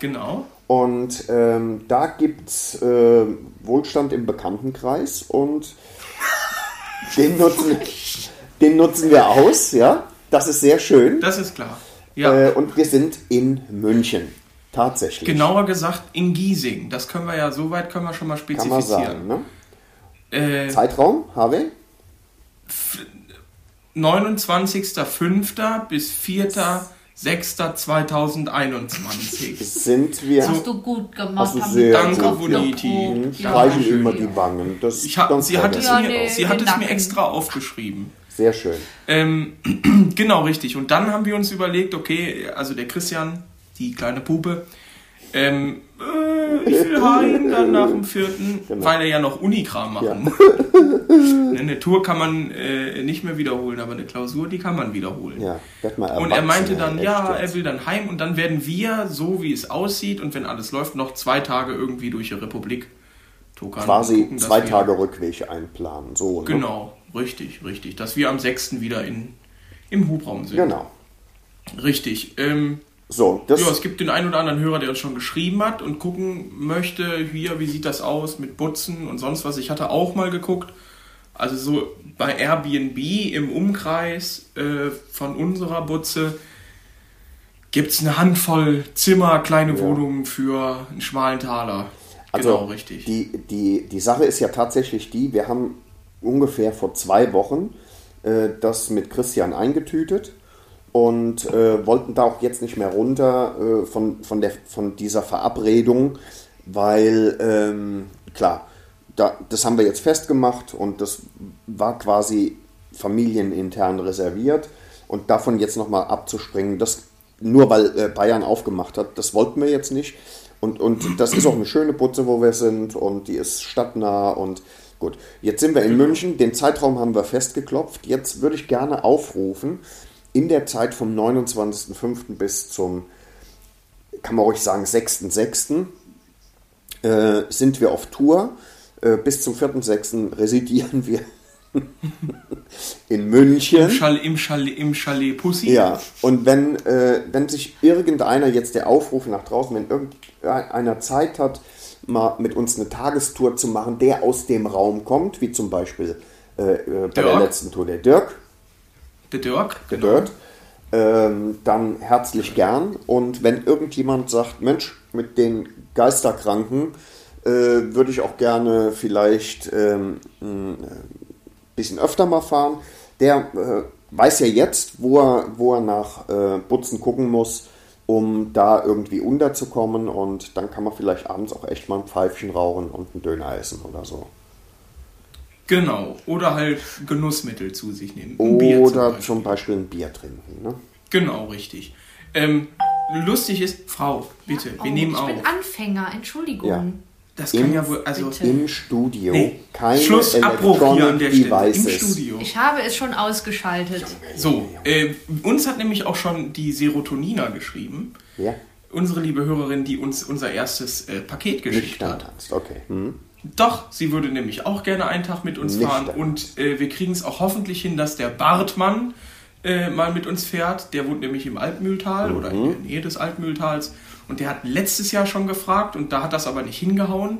Speaker 2: Genau.
Speaker 3: Und ähm, da gibt es äh, Wohlstand im Bekanntenkreis und den nutzen, den nutzen wir aus, ja. Das ist sehr schön.
Speaker 2: Das ist klar. Ja.
Speaker 3: Äh, und wir sind in München. Tatsächlich.
Speaker 2: Genauer gesagt in Giesing. Das können wir ja, soweit können wir schon mal
Speaker 3: Kann man
Speaker 2: spezifizieren.
Speaker 3: sagen. Ne?
Speaker 2: Äh,
Speaker 3: Zeitraum, Harvey?
Speaker 2: 29.05. bis 4.06.2021.
Speaker 3: Sind wir.
Speaker 4: Hast du gut gemacht.
Speaker 3: Hast du
Speaker 4: haben
Speaker 3: sehr
Speaker 4: wir
Speaker 2: Danke. Boniti.
Speaker 4: Ja.
Speaker 3: Streichen
Speaker 2: Dankeschön.
Speaker 3: immer die Wangen. Das
Speaker 2: Ich
Speaker 3: ganz
Speaker 2: sie hat es,
Speaker 4: Ja,
Speaker 2: mir,
Speaker 4: nee,
Speaker 2: sie hat es mir extra aufgeschrieben.
Speaker 3: Sehr schön.
Speaker 2: Ähm, genau, richtig. Und dann haben wir uns überlegt, okay, also der Christian, die kleine Pupe, ähm, äh, ich will heim dann nach dem vierten,
Speaker 3: Genau.
Speaker 2: weil er ja noch Unikram machen muss. Ne, Eine Tour kann man äh, nicht mehr wiederholen, aber eine Klausur, die kann man wiederholen.
Speaker 3: Ja,
Speaker 2: Und er meinte dann, ja, er will dann heim und dann werden wir, so wie es aussieht und wenn alles läuft, noch zwei Tage irgendwie durch die Republik tuckern.
Speaker 3: quasi
Speaker 2: gucken,
Speaker 3: zwei Tage Rückweg einplanen. So, ne?
Speaker 2: Genau, richtig, richtig. Dass wir am 6. wieder in, im Hubraum sind.
Speaker 3: Genau.
Speaker 2: Richtig. Ähm,
Speaker 3: So, das
Speaker 2: ja, es gibt den einen oder anderen Hörer, der uns schon geschrieben hat und gucken möchte, hier, wie sieht das aus mit Butzen und sonst was. Ich hatte auch mal geguckt, also so bei Airbnb im Umkreis äh, von unserer Butze gibt es eine Handvoll Zimmer, kleine Wohnungen für einen schmalen Taler.
Speaker 3: Also
Speaker 2: genau, richtig.
Speaker 3: Die, die, die Sache ist ja tatsächlich die, wir haben ungefähr vor zwei Wochen äh, das mit Christian eingetütet und äh, wollten da auch jetzt nicht mehr runter äh, von, von, der, von dieser Verabredung, weil ähm, klar, da, das haben wir jetzt festgemacht und das war quasi familienintern reserviert und davon jetzt nochmal abzuspringen, das nur weil äh, Bayern aufgemacht hat, das wollten wir jetzt nicht. Und, und das ist auch eine schöne Putze, wo wir sind und die ist stadtnah und gut. Jetzt sind wir in München, den Zeitraum haben wir festgeklopft. Jetzt würde ich gerne aufrufen, in der Zeit vom 29.05. bis zum, kann man ruhig sagen, 6.06. Äh, sind wir auf Tour. Äh, bis zum 4.06. residieren wir in München.
Speaker 2: Im Chalet, im Chalet, im Chalet Pussy.
Speaker 3: Ja, und wenn, äh, wenn sich irgendeiner jetzt der Aufruf nach draußen, wenn irgendeiner Zeit hat, mal mit uns eine Tagestour zu machen, der aus dem Raum kommt, wie zum Beispiel äh, äh, bei der
Speaker 2: Dirk.
Speaker 3: letzten Tour der Dirk,
Speaker 2: Der Dirk.
Speaker 3: der
Speaker 2: genau.
Speaker 3: Dirt, ähm, dann herzlich gern. Und wenn irgendjemand sagt, Mensch, mit den Geisterkranken äh, würde ich auch gerne vielleicht ähm, ein bisschen öfter mal fahren, der äh, weiß ja jetzt, wo er, wo er nach äh, Butzen gucken muss, um da irgendwie unterzukommen. Und dann kann man vielleicht abends auch echt mal ein Pfeifchen rauchen und einen Döner essen oder so.
Speaker 2: Genau. Oder halt Genussmittel zu sich nehmen. Ein Bier zum
Speaker 3: Oder
Speaker 2: Beispiel.
Speaker 3: zum Beispiel ein Bier trinken. Ne?
Speaker 2: Genau, richtig. Ähm, lustig ist, Frau, bitte, wir
Speaker 4: Oh,
Speaker 2: nehmen
Speaker 4: ich
Speaker 2: auf.
Speaker 4: bin Anfänger, Entschuldigung.
Speaker 3: Ja.
Speaker 2: Das kann
Speaker 3: Im-
Speaker 2: ja wohl, also
Speaker 4: Bitte.
Speaker 3: Im Studio
Speaker 2: Nee.
Speaker 3: keine
Speaker 2: Schluss, Abbruch hier an der Stelle. Im. Studio.
Speaker 4: Ich habe es schon ausgeschaltet.
Speaker 2: So, äh, uns hat nämlich auch schon die Serotonina geschrieben.
Speaker 3: Ja,
Speaker 2: Unsere liebe Hörerin, die uns unser erstes äh, Paket geschickt hat.
Speaker 3: Okay. Hm.
Speaker 2: Doch, sie würde nämlich auch gerne einen Tag mit uns
Speaker 3: Nicht
Speaker 2: fahren.
Speaker 3: dann.
Speaker 2: Und äh, wir kriegen es auch hoffentlich hin, dass der Bartmann äh, mal mit uns fährt. Der wohnt nämlich im Altmühltal oder in der Nähe des Altmühltals. Und der hat letztes Jahr schon gefragt und da hat das aber nicht hingehauen.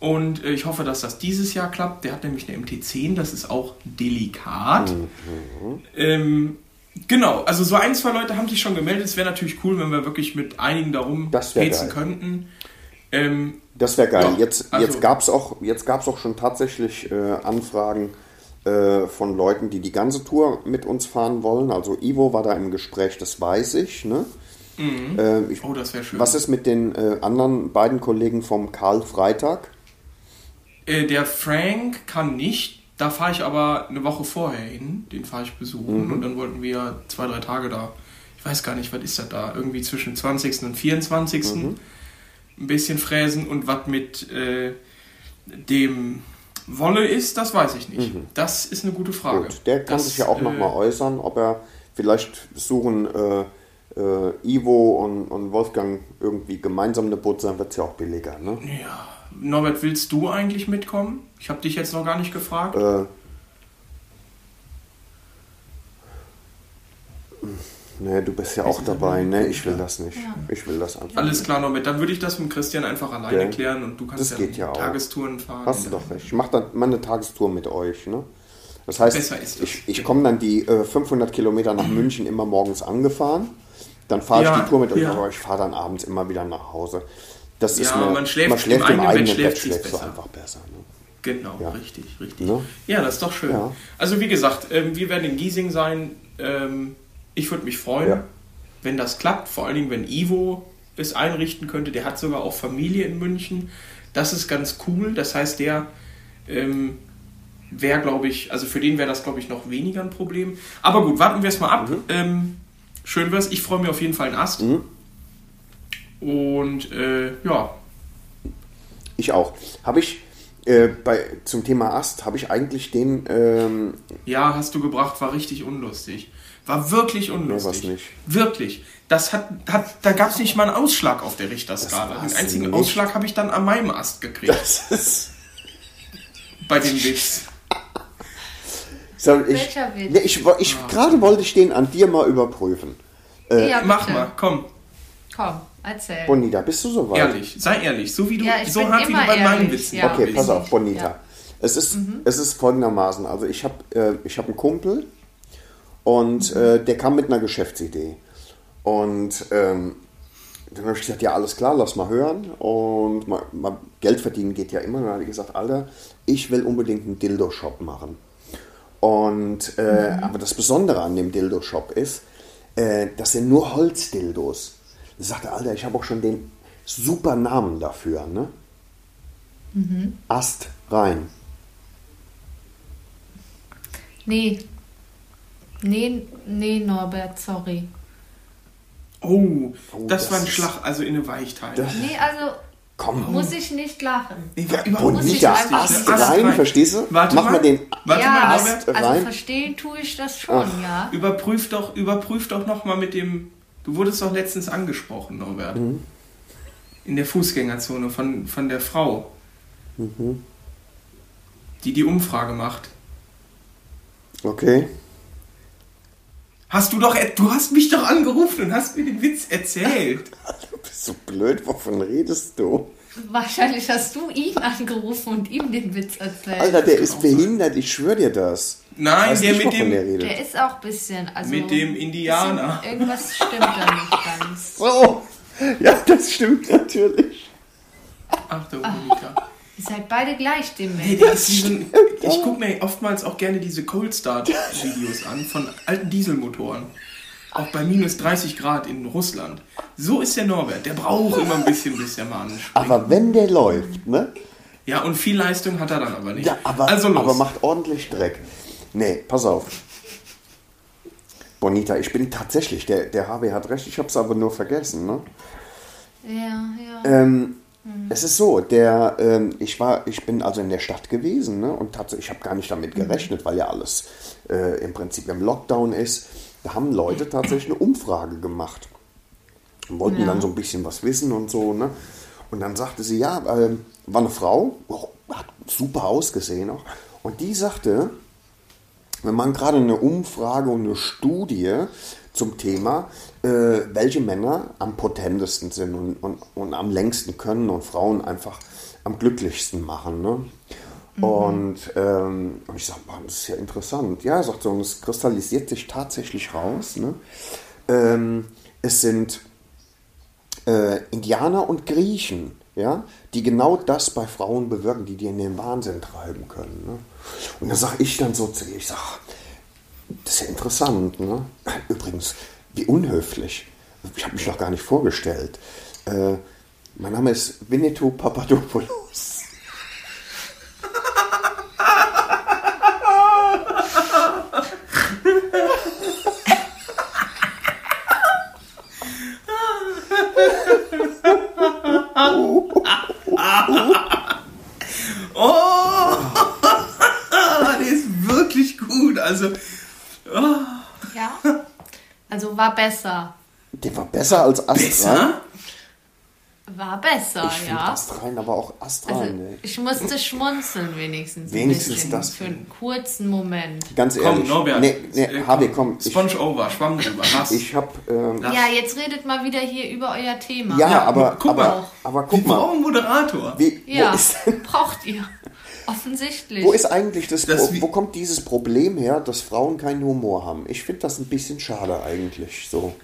Speaker 2: Und äh, ich hoffe, dass das dieses Jahr klappt. Der hat nämlich eine MT10, das ist auch delikat. Ähm, genau, also so ein, zwei Leute haben sich schon gemeldet. Es wäre natürlich cool, wenn wir wirklich mit einigen darum petzen könnten. Ähm,
Speaker 3: Das wäre geil.
Speaker 2: Ja,
Speaker 3: jetzt
Speaker 2: also-
Speaker 3: jetzt gab es auch, jetzt gab's auch schon tatsächlich äh, Anfragen äh, von Leuten, die die ganze Tour mit uns fahren wollen. Also Ivo war da im Gespräch, das weiß ich. Ne? Ähm, ich
Speaker 2: oh, das wäre schön.
Speaker 3: was ist mit den äh, anderen beiden Kollegen vom Karl Freitag?
Speaker 2: Äh, der Frank kann nicht. Da fahre ich aber eine Woche vorher hin. Den fahre ich besuchen.
Speaker 3: Mhm.
Speaker 2: Und dann wollten wir zwei, drei Tage da. Ich weiß gar nicht, was ist das da? Irgendwie zwischen 20. und 24.
Speaker 3: Mhm.
Speaker 2: Ein bisschen fräsen. Und was mit äh, dem Wolle ist, das weiß ich nicht. Das ist eine gute Frage.
Speaker 3: Mhm. Gut, der kann
Speaker 2: das,
Speaker 3: sich ja auch noch
Speaker 2: äh,
Speaker 3: mal äußern, ob er vielleicht suchen äh, äh, Ivo und, und Wolfgang irgendwie gemeinsam eine Boot sein, wird es ja auch billiger. Ne?
Speaker 2: Ja. Norbert, willst du eigentlich mitkommen? Ich habe dich jetzt noch gar nicht gefragt.
Speaker 3: Äh, nee, du bist ja auch dabei. Nee, ich will das nicht. Ich will das einfach
Speaker 2: Alles klar, Norbert. Dann würde ich das mit Christian einfach alleine
Speaker 3: Ja.
Speaker 2: klären und du kannst
Speaker 3: Das geht ja auch.
Speaker 2: Tagestouren fahren.
Speaker 3: Hast du doch recht. Ich mache dann mal eine Tagestour mit euch. Ne? Das heißt,
Speaker 2: ist das.
Speaker 3: ich, ich komme dann die äh, 500 Kilometer nach München immer morgens angefahren. Dann fahre
Speaker 2: Ja,
Speaker 3: ich die Tour mit euch,
Speaker 2: ja.
Speaker 3: aber ich fahre dann abends immer wieder nach Hause. Das ist
Speaker 2: Ja,
Speaker 3: mir,
Speaker 2: man schläft
Speaker 3: man schläft
Speaker 2: im
Speaker 3: im
Speaker 2: eigenen Bett schläft
Speaker 3: du
Speaker 2: besser.
Speaker 3: einfach besser. Ne?
Speaker 2: Genau,
Speaker 3: Ja.
Speaker 2: richtig, richtig.
Speaker 3: Ne?
Speaker 2: Ja, das ist doch schön.
Speaker 3: Ja.
Speaker 2: Also wie gesagt, ähm, wir werden in Giesing sein. Ähm, ich würde mich freuen,
Speaker 3: Ja.
Speaker 2: wenn das klappt. Vor allen Dingen, wenn Ivo es einrichten könnte. Der hat sogar auch Familie in München. Das ist ganz cool. Das heißt, der ähm, wäre, glaube ich, also für den wäre das, glaube ich, noch weniger ein Problem. Aber gut, warten wir es mal ab.
Speaker 3: Mhm.
Speaker 2: Ähm, schön wär's. Ich freue mich auf jeden Fall einen Ast. Und äh, ja,
Speaker 3: Ich auch. Habe ich äh, bei, zum Thema Ast, habe ich eigentlich den, ähm,
Speaker 2: Ja, hast du gebracht, war richtig unlustig. War wirklich unlustig.
Speaker 3: was nicht.
Speaker 2: Wirklich. Das hat, hat, da gab es nicht mal einen Ausschlag auf der Richterskala. Den einzigen
Speaker 3: nicht.
Speaker 2: Ausschlag habe ich dann an meinem Ast gekriegt.
Speaker 3: das ist,
Speaker 2: bei dem Witz.
Speaker 3: so, ich,
Speaker 4: Welcher Witz?
Speaker 3: Nee, ich, ich gerade wollte ich den an dir mal überprüfen.
Speaker 4: ja,
Speaker 2: Mach mal, komm.
Speaker 4: Komm, erzähl.
Speaker 3: Bonita, bist du soweit?
Speaker 2: Ehrlich. Sei ehrlich. So wie du,
Speaker 4: Ja,
Speaker 2: so hart wie du bei meinen
Speaker 4: ehrlich,
Speaker 2: Witzen
Speaker 4: ja.
Speaker 3: Okay, pass auf, Bonita.
Speaker 4: ja.
Speaker 3: Es, ist, es ist folgendermaßen. Also ich habe äh, ich hab einen Kumpel und äh, der kam mit einer Geschäftsidee. Und ähm, dann habe ich gesagt, ja alles klar, lass mal hören. Und mal, mal Geld verdienen geht ja immer. Und dann habe ich gesagt, Alter, ich will unbedingt einen Dildo-Shop machen. Und äh, aber das Besondere an dem Dildo-Shop ist, äh, das sind nur Holzdildos. Ich sagte, Alter, ich habe auch schon den super Namen dafür, ne? Ast rein.
Speaker 4: Nee. Nee, nee, Norbert, sorry.
Speaker 2: Oh,
Speaker 3: Oh,
Speaker 2: das,
Speaker 3: das
Speaker 2: war ein Schlag, also in eine Weichteile.
Speaker 3: Das-
Speaker 4: Nee, also
Speaker 3: Komm.
Speaker 4: muss ich nicht lachen.
Speaker 2: Nee, war überhaupt
Speaker 4: Muss ich
Speaker 3: Bonita,
Speaker 4: einfach
Speaker 3: Ast
Speaker 4: nicht
Speaker 3: rein,
Speaker 2: rein.
Speaker 3: verstehst du?
Speaker 2: Warte
Speaker 3: Mach
Speaker 2: mal.
Speaker 3: mal den
Speaker 2: Warte
Speaker 4: ja,
Speaker 2: mal,
Speaker 3: Ast
Speaker 2: Norbert.
Speaker 4: also
Speaker 3: rein.
Speaker 4: verstehen tue ich das schon, ja.
Speaker 2: Überprüf doch, überprüf doch nochmal mit dem. Du wurdest doch letztens angesprochen, Norbert.
Speaker 3: Mhm.
Speaker 2: In der Fußgängerzone von, von der Frau.
Speaker 3: Mhm.
Speaker 2: Die die Umfrage macht.
Speaker 3: Okay.
Speaker 2: Hast du doch, du hast mich doch angerufen und hast mir den Witz erzählt.
Speaker 3: Du bist so blöd, wovon redest du?
Speaker 4: Wahrscheinlich hast du ihn angerufen und ihm den Witz erzählt.
Speaker 3: Alter, der ist behindert, ich schwöre dir das.
Speaker 2: Nein, der
Speaker 3: nicht,
Speaker 2: mit dem-
Speaker 3: der
Speaker 4: der ist auch ein bisschen, also
Speaker 2: Mit dem Indianer.
Speaker 4: Irgendwas stimmt da nicht ganz.
Speaker 3: So. Ja, das stimmt natürlich.
Speaker 2: Ach du Monika.
Speaker 4: Ihr seid beide gleich dem
Speaker 2: so ein, ich gucke mir oftmals auch gerne diese Cold Start Videos an von alten Dieselmotoren. Auch bei minus 30 Grad in Russland. So ist der Norbert. Der braucht immer ein bisschen, bis der mal anspringt.
Speaker 3: Aber wenn der läuft, ne?
Speaker 2: Ja, und viel Leistung hat er dann aber nicht.
Speaker 3: Ja, aber,
Speaker 2: also los.
Speaker 3: aber macht ordentlich Dreck. Nee, pass auf. Bonita, ich bin tatsächlich, der, der HW hat recht, ich habe es aber nur vergessen, ne?
Speaker 4: Ja, ja.
Speaker 3: Ähm, Es ist so, der, ähm, ich war, ich bin also in der Stadt gewesen, ne? Und tatsächlich, ich habe gar nicht damit gerechnet, weil ja alles äh, im Prinzip im Lockdown ist. Da haben Leute tatsächlich eine Umfrage gemacht und wollten
Speaker 4: Ja.
Speaker 3: dann so ein bisschen was wissen und so, ne? Und dann sagte sie, ja, ähm, war eine Frau, oh, hat super ausgesehen auch. Und die sagte, wenn man gerade eine Umfrage und eine Studie zum Thema, äh, welche Männer am potentesten sind und, und, und am längsten können und Frauen einfach am glücklichsten machen. Ne? Und, ähm, und ich sage, das ist ja interessant. Ja, sagt so, und es kristallisiert sich tatsächlich raus. Ne? Ähm, es sind äh, Indianer und Griechen, ja, die genau das bei Frauen bewirken, die die in den Wahnsinn treiben können. Ne? Und da sage ich dann so zu ihr, ich sage, das ist ja interessant. Ne? Übrigens, wie unhöflich. Ich habe mich noch gar nicht vorgestellt. Äh, mein Name ist Winnetou Papadopoulos.
Speaker 2: Oh! der ist wirklich gut. Also,
Speaker 4: Ja. Also war besser.
Speaker 3: Der war besser als Astral.
Speaker 2: Besser?
Speaker 4: War besser,
Speaker 3: Ich finde
Speaker 4: ja.
Speaker 3: Astral aber auch Astral.
Speaker 4: Also, ich musste schmunzeln wenigstens.
Speaker 3: Wenigstens das.
Speaker 4: Für einen kurzen Moment.
Speaker 3: Ganz
Speaker 2: Komm,
Speaker 3: ehrlich.
Speaker 2: Norbert.
Speaker 3: Nee, nee,
Speaker 2: Äh,
Speaker 3: Harvey, komm. Ich,
Speaker 2: Sponge over, Schwamm drüber.
Speaker 3: Ich hab. Ähm.
Speaker 4: Ja, jetzt redet mal wieder hier über euer Thema.
Speaker 3: ja,
Speaker 2: Ja,
Speaker 3: aber,
Speaker 2: guck mal.
Speaker 3: aber, aber guck
Speaker 2: Wir
Speaker 3: mal.
Speaker 2: brauchen einen Moderator.
Speaker 3: Wie,
Speaker 4: Ja, braucht ihr. Offensichtlich.
Speaker 3: wo ist eigentlich das,
Speaker 2: Das wie-
Speaker 3: wo kommt dieses Problem her, dass Frauen keinen Humor haben? Ich finde das ein bisschen schade eigentlich so.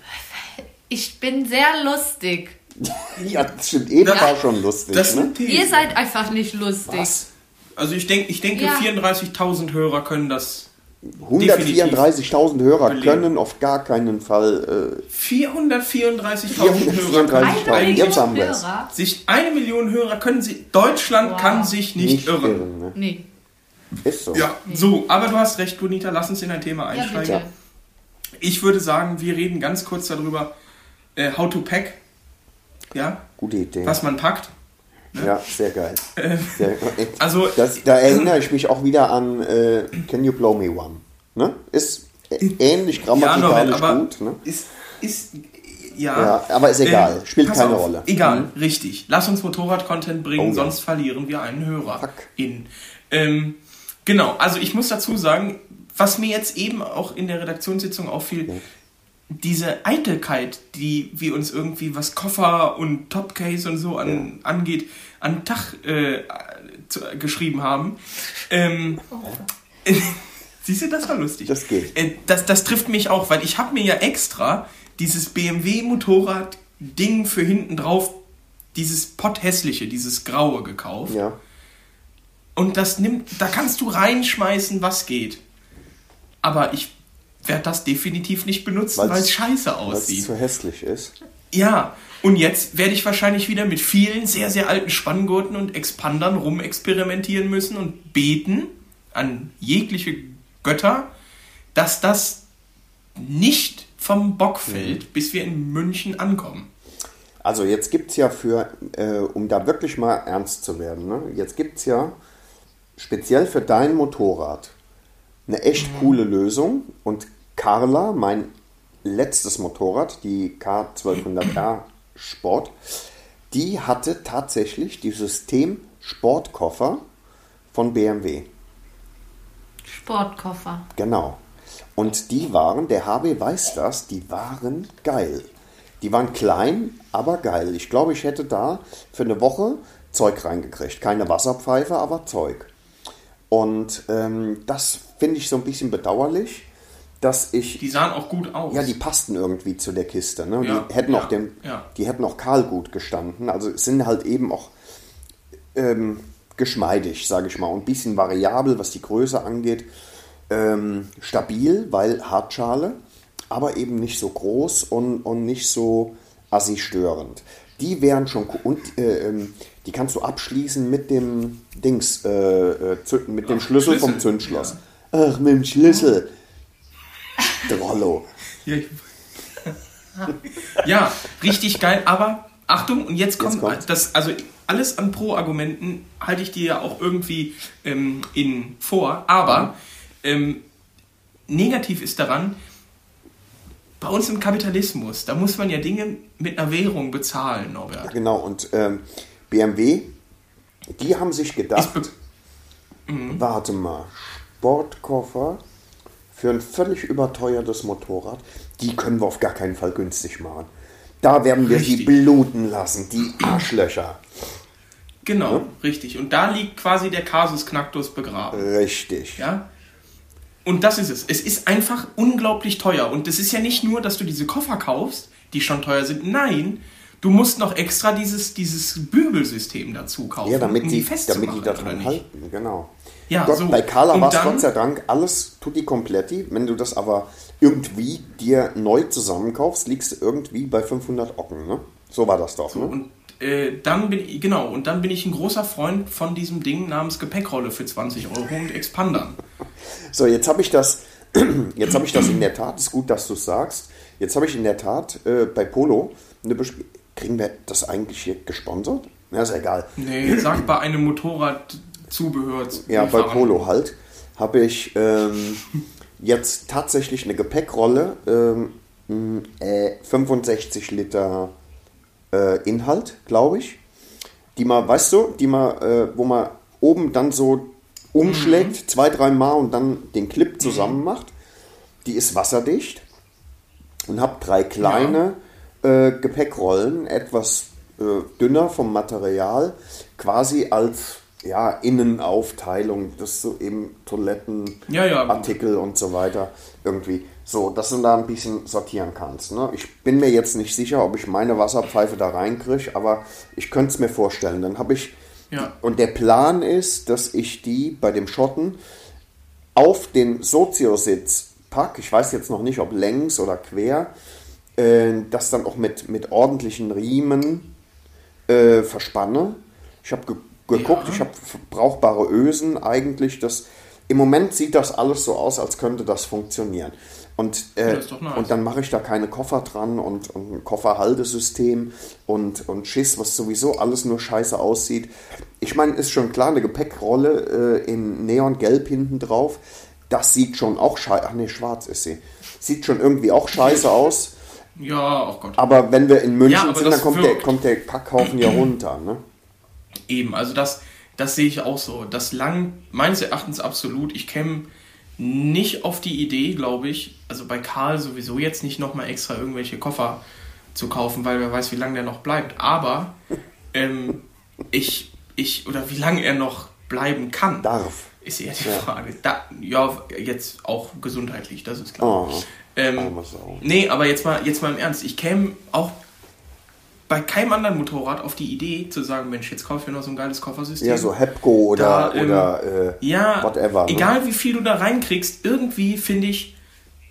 Speaker 4: Ich bin sehr lustig.
Speaker 3: Ja, das stimmt. Eben war schon lustig,
Speaker 2: Das
Speaker 3: ne?
Speaker 4: Ihr seid einfach nicht lustig.
Speaker 3: Was?
Speaker 2: Also ich, denk, ich denke,
Speaker 4: Ja.
Speaker 2: 34.000 Hörer können das.
Speaker 3: 134.000 Hörer
Speaker 2: belegen.
Speaker 3: können auf gar keinen Fall
Speaker 2: 434.000
Speaker 3: äh,
Speaker 2: Hörer können
Speaker 3: 434.000.
Speaker 2: sich
Speaker 4: Eine
Speaker 2: eigentlich-
Speaker 3: Jetzt haben
Speaker 4: Million
Speaker 3: wir's.
Speaker 4: Hörer?
Speaker 2: sich eine Million Hörer können sie. Deutschland
Speaker 4: Wow.
Speaker 2: kann sich nicht, irren.
Speaker 3: irren. Ne?
Speaker 4: Nee.
Speaker 3: Ist so.
Speaker 2: Ja, so, aber du hast recht, Bonita, lass uns in ein Thema
Speaker 4: Ja,
Speaker 2: einsteigen.
Speaker 4: bitte.
Speaker 2: ich würde sagen, wir reden ganz kurz darüber, äh, how to pack. Ja,
Speaker 3: Gute Idee.
Speaker 2: was man packt.
Speaker 3: Ja, sehr geil. Sehr,
Speaker 2: Also,
Speaker 3: das, da erinnere ich mich auch wieder an äh, Can You Blow Me One? Ne? Ist ähnlich
Speaker 2: ja,
Speaker 3: grammatikalisch
Speaker 2: aber
Speaker 3: gut. Ne?
Speaker 2: ist, ist, ja.
Speaker 3: Ja, aber ist egal. Spielt
Speaker 2: pass
Speaker 3: keine
Speaker 2: auf,
Speaker 3: Rolle.
Speaker 2: Egal, richtig. Lass uns Motorrad-Content bringen,
Speaker 3: Oh ja.
Speaker 2: sonst verlieren wir einen Hörer.
Speaker 3: Fuck.
Speaker 2: In. Ähm, genau, also ich muss dazu sagen, was mir jetzt eben auch in der Redaktionssitzung auffiel, diese Eitelkeit, die wir uns irgendwie, was Koffer und Topcase und so an, angeht, an Tag äh, zu, geschrieben haben. Ähm, Siehst du, das war lustig.
Speaker 3: Das geht.
Speaker 2: Äh, das, das trifft mich auch, weil ich habe mir ja extra dieses BMW-Motorrad-Ding für hinten drauf, dieses potthässliche, dieses graue gekauft.
Speaker 3: Ja.
Speaker 2: Und das nimmt, da kannst du reinschmeißen, was geht. Aber ich werde das definitiv nicht benutzen, weil es scheiße
Speaker 3: Weil es
Speaker 2: aussieht.
Speaker 3: zu hässlich ist.
Speaker 2: Ja, und jetzt werde ich wahrscheinlich wieder mit vielen sehr, sehr alten Spanngurten und Expandern rumexperimentieren müssen und beten an jegliche Götter, dass das nicht vom Bock fällt, bis wir in München ankommen.
Speaker 3: Also jetzt gibt es ja für, äh, um da wirklich mal ernst zu werden, ne? jetzt gibt es ja speziell für dein Motorrad eine echt coole Lösung. Und Carla, mein letztes Motorrad, die K1200R Sport, die hatte tatsächlich die System Sportkoffer von BMW.
Speaker 4: Sportkoffer.
Speaker 3: Genau. Und die waren, der HB weiß das, die waren geil. Die waren klein, aber geil. Ich glaube, ich hätte da für eine Woche Zeug reingekriegt. Keine Wasserpfeife, aber Zeug. Und ähm, das finde ich so ein bisschen bedauerlich, dass ich.
Speaker 2: Die sahen auch gut aus.
Speaker 3: Ja, die passten irgendwie zu der Kiste. Ne?
Speaker 2: Ja,
Speaker 3: die hätten
Speaker 2: ja,
Speaker 3: auch dem,
Speaker 2: ja.
Speaker 3: die hätten auch Karl gut gestanden. Also sind halt eben auch ähm, geschmeidig, sage ich mal, und ein bisschen variabel, was die Größe angeht. Ähm, stabil, weil Hartschale, aber eben nicht so groß und, und nicht so assi störend. Die wären schon cool. Und äh, ähm, die kannst du abschließen mit dem Dings, äh, äh, mit dem
Speaker 2: Ach,
Speaker 3: Schlüssel, vom
Speaker 2: Schlüssel,
Speaker 3: Zündschloss. Ach, mit dem Schlüssel. Drollo.
Speaker 2: Ja, ich- ja, richtig geil, aber Achtung, und jetzt kommt,
Speaker 3: kommt's.
Speaker 2: das, also alles an Pro-Argumenten halte ich dir ja auch irgendwie ähm, in vor, aber ähm, negativ ist daran, bei uns im Kapitalismus, da muss man ja Dinge mit einer Währung bezahlen, Norbert.
Speaker 3: Genau, und ähm, BMW, die haben sich gedacht,
Speaker 2: be-
Speaker 3: warte mal, Sportkoffer für ein völlig überteuertes Motorrad, die können wir auf gar keinen Fall günstig machen. Da werden wir sie
Speaker 2: Richtig.
Speaker 3: bluten lassen, die Arschlöcher.
Speaker 2: Genau, richtig. Und da liegt quasi der Kasus Knacktus begraben.
Speaker 3: Richtig.
Speaker 2: Ja? Und das ist es. Es ist einfach unglaublich teuer. Und es ist ja nicht nur, dass du diese Koffer kaufst, die schon teuer sind. Nein, du musst noch extra dieses, dieses Bügelsystem dazu kaufen,
Speaker 3: Ja, damit
Speaker 2: um
Speaker 3: die,
Speaker 2: die
Speaker 3: damit die da dran
Speaker 2: nicht?
Speaker 3: halten, genau.
Speaker 2: Ja,
Speaker 3: Gott,
Speaker 2: so.
Speaker 3: Bei Carla war es Gott sei Dank alles tutti kompletti. Wenn du das aber irgendwie dir neu zusammenkaufst, liegst du irgendwie bei 500 Ocken, ne? So war das doch, ne?
Speaker 2: Und äh, dann bin ich, genau, und dann bin ich ein großer Freund von diesem Ding namens Gepäckrolle für 20 Euro und Expandern.
Speaker 3: So, jetzt habe ich das, jetzt habe ich das in der Tat, ist gut, dass du es sagst. Jetzt habe ich in der Tat äh, bei Polo eine Besp Kriegen wir das eigentlich hier gesponsert? Ja, ist egal.
Speaker 2: Nee, sag bei einem Motorradzubehör.
Speaker 3: Ja, bei Polo halt, habe ich ähm, jetzt tatsächlich eine Gepäckrolle ähm, äh, 65 Liter äh, Inhalt, glaube ich. Die man, weißt du, die man, äh, wo man oben dann so umschlägt, zwei, drei Mal und dann den Clip zusammen macht. Die ist wasserdicht und habe drei kleine äh, Gepäckrollen, etwas äh, dünner vom Material, quasi als ja, Innenaufteilung, dass du eben Toiletten,
Speaker 2: Ja, ja,
Speaker 3: und so weiter irgendwie so, dass du da ein bisschen sortieren kannst. Ne? Ich bin mir jetzt nicht sicher, ob ich meine Wasserpfeife da reinkriege, aber ich könnte es mir vorstellen. Dann habe ich
Speaker 2: Ja.
Speaker 3: und der Plan ist, dass ich die bei dem Schotten auf den Soziositz packe. Ich weiß jetzt noch nicht, ob längs oder quer. Äh, das dann auch mit, mit ordentlichen Riemen äh, verspanne. Ich habe ge geguckt,
Speaker 2: Ja.
Speaker 3: ich habe brauchbare Ösen eigentlich. Das, Im Moment sieht das alles so aus, als könnte das funktionieren. Und, äh,
Speaker 2: Das nice.
Speaker 3: und dann mache ich da keine Koffer dran und, und ein Kofferhaltesystem und, und Schiss, was sowieso alles nur scheiße aussieht. Ich meine, ist schon klar, eine Gepäckrolle äh, in Neongelb hinten drauf, das sieht schon auch scheiße. Ach nee, schwarz ist sie. Sieht schon irgendwie auch scheiße aus.
Speaker 2: Ja, oh Gott.
Speaker 3: Aber wenn wir in München
Speaker 2: Ja,
Speaker 3: sind, dann kommt der, kommt der Kackhaufen ja runter. Ne?
Speaker 2: Eben, also das, das sehe ich auch so. Das lang, meines Erachtens absolut. Ich käme nicht auf die Idee, glaube ich, also bei Karl sowieso jetzt nicht nochmal extra irgendwelche Koffer zu kaufen, weil wer weiß, wie lange der noch bleibt. Aber ähm, ich, ich, oder wie lange er noch bleiben kann,
Speaker 3: Darf.
Speaker 2: ist eher die Frage. Da, ja, jetzt auch gesundheitlich, das ist klar.
Speaker 3: Oh,
Speaker 2: Ähm. Nee, aber jetzt mal, jetzt mal im Ernst. Ich käme auch bei keinem anderen Motorrad auf die Idee zu sagen, Mensch, jetzt kaufe ich mir noch so ein geiles Koffersystem.
Speaker 3: Ja, so Hepco oder,
Speaker 2: Da, ähm,
Speaker 3: oder äh,
Speaker 2: ja,
Speaker 3: whatever. ne?
Speaker 2: egal wie viel du da reinkriegst, irgendwie finde ich,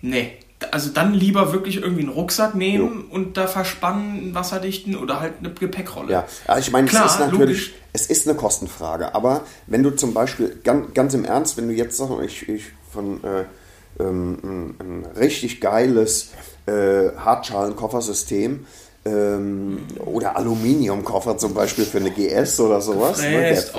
Speaker 2: nee. Also dann lieber wirklich irgendwie einen Rucksack nehmen und da verspannen, einen wasserdichten oder halt eine Gepäckrolle.
Speaker 3: Ja, also ich meine,
Speaker 2: Klar,
Speaker 3: es ist natürlich,
Speaker 2: logisch.
Speaker 3: es ist eine Kostenfrage, aber wenn du zum Beispiel, ganz, ganz im Ernst, wenn du jetzt sagst, ich, ich von äh, ähm, ein, ein richtig geiles äh, Hartschalen-Koffersystem ähm, oder Aluminiumkoffer zum Beispiel für eine GS oder sowas, ne, der
Speaker 2: Fräst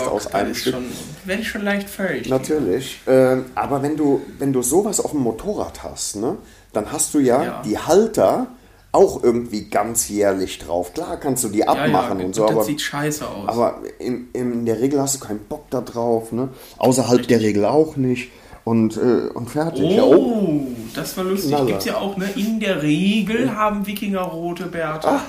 Speaker 2: aus das
Speaker 3: einem Stück.
Speaker 2: schon, ich schon leicht fällig.
Speaker 3: Natürlich. Ähm, aber wenn du, wenn du sowas auf dem Motorrad hast, ne, dann hast du ja,
Speaker 2: Ja.
Speaker 3: die Halter auch irgendwie ganzjährlich drauf. Klar kannst du die
Speaker 2: ja,
Speaker 3: abmachen
Speaker 2: ja,
Speaker 3: und so,
Speaker 2: das
Speaker 3: aber,
Speaker 2: sieht scheiße aus.
Speaker 3: aber in, in der Regel hast du keinen Bock da drauf. Ne? Außerhalb der Regel auch nicht. Und, äh, und fertig. Ja, oh.
Speaker 2: Oh, das war lustig.
Speaker 3: Knaller.
Speaker 2: Gibt's ja auch, ne? In der Regel haben Wikinger rote Bärte.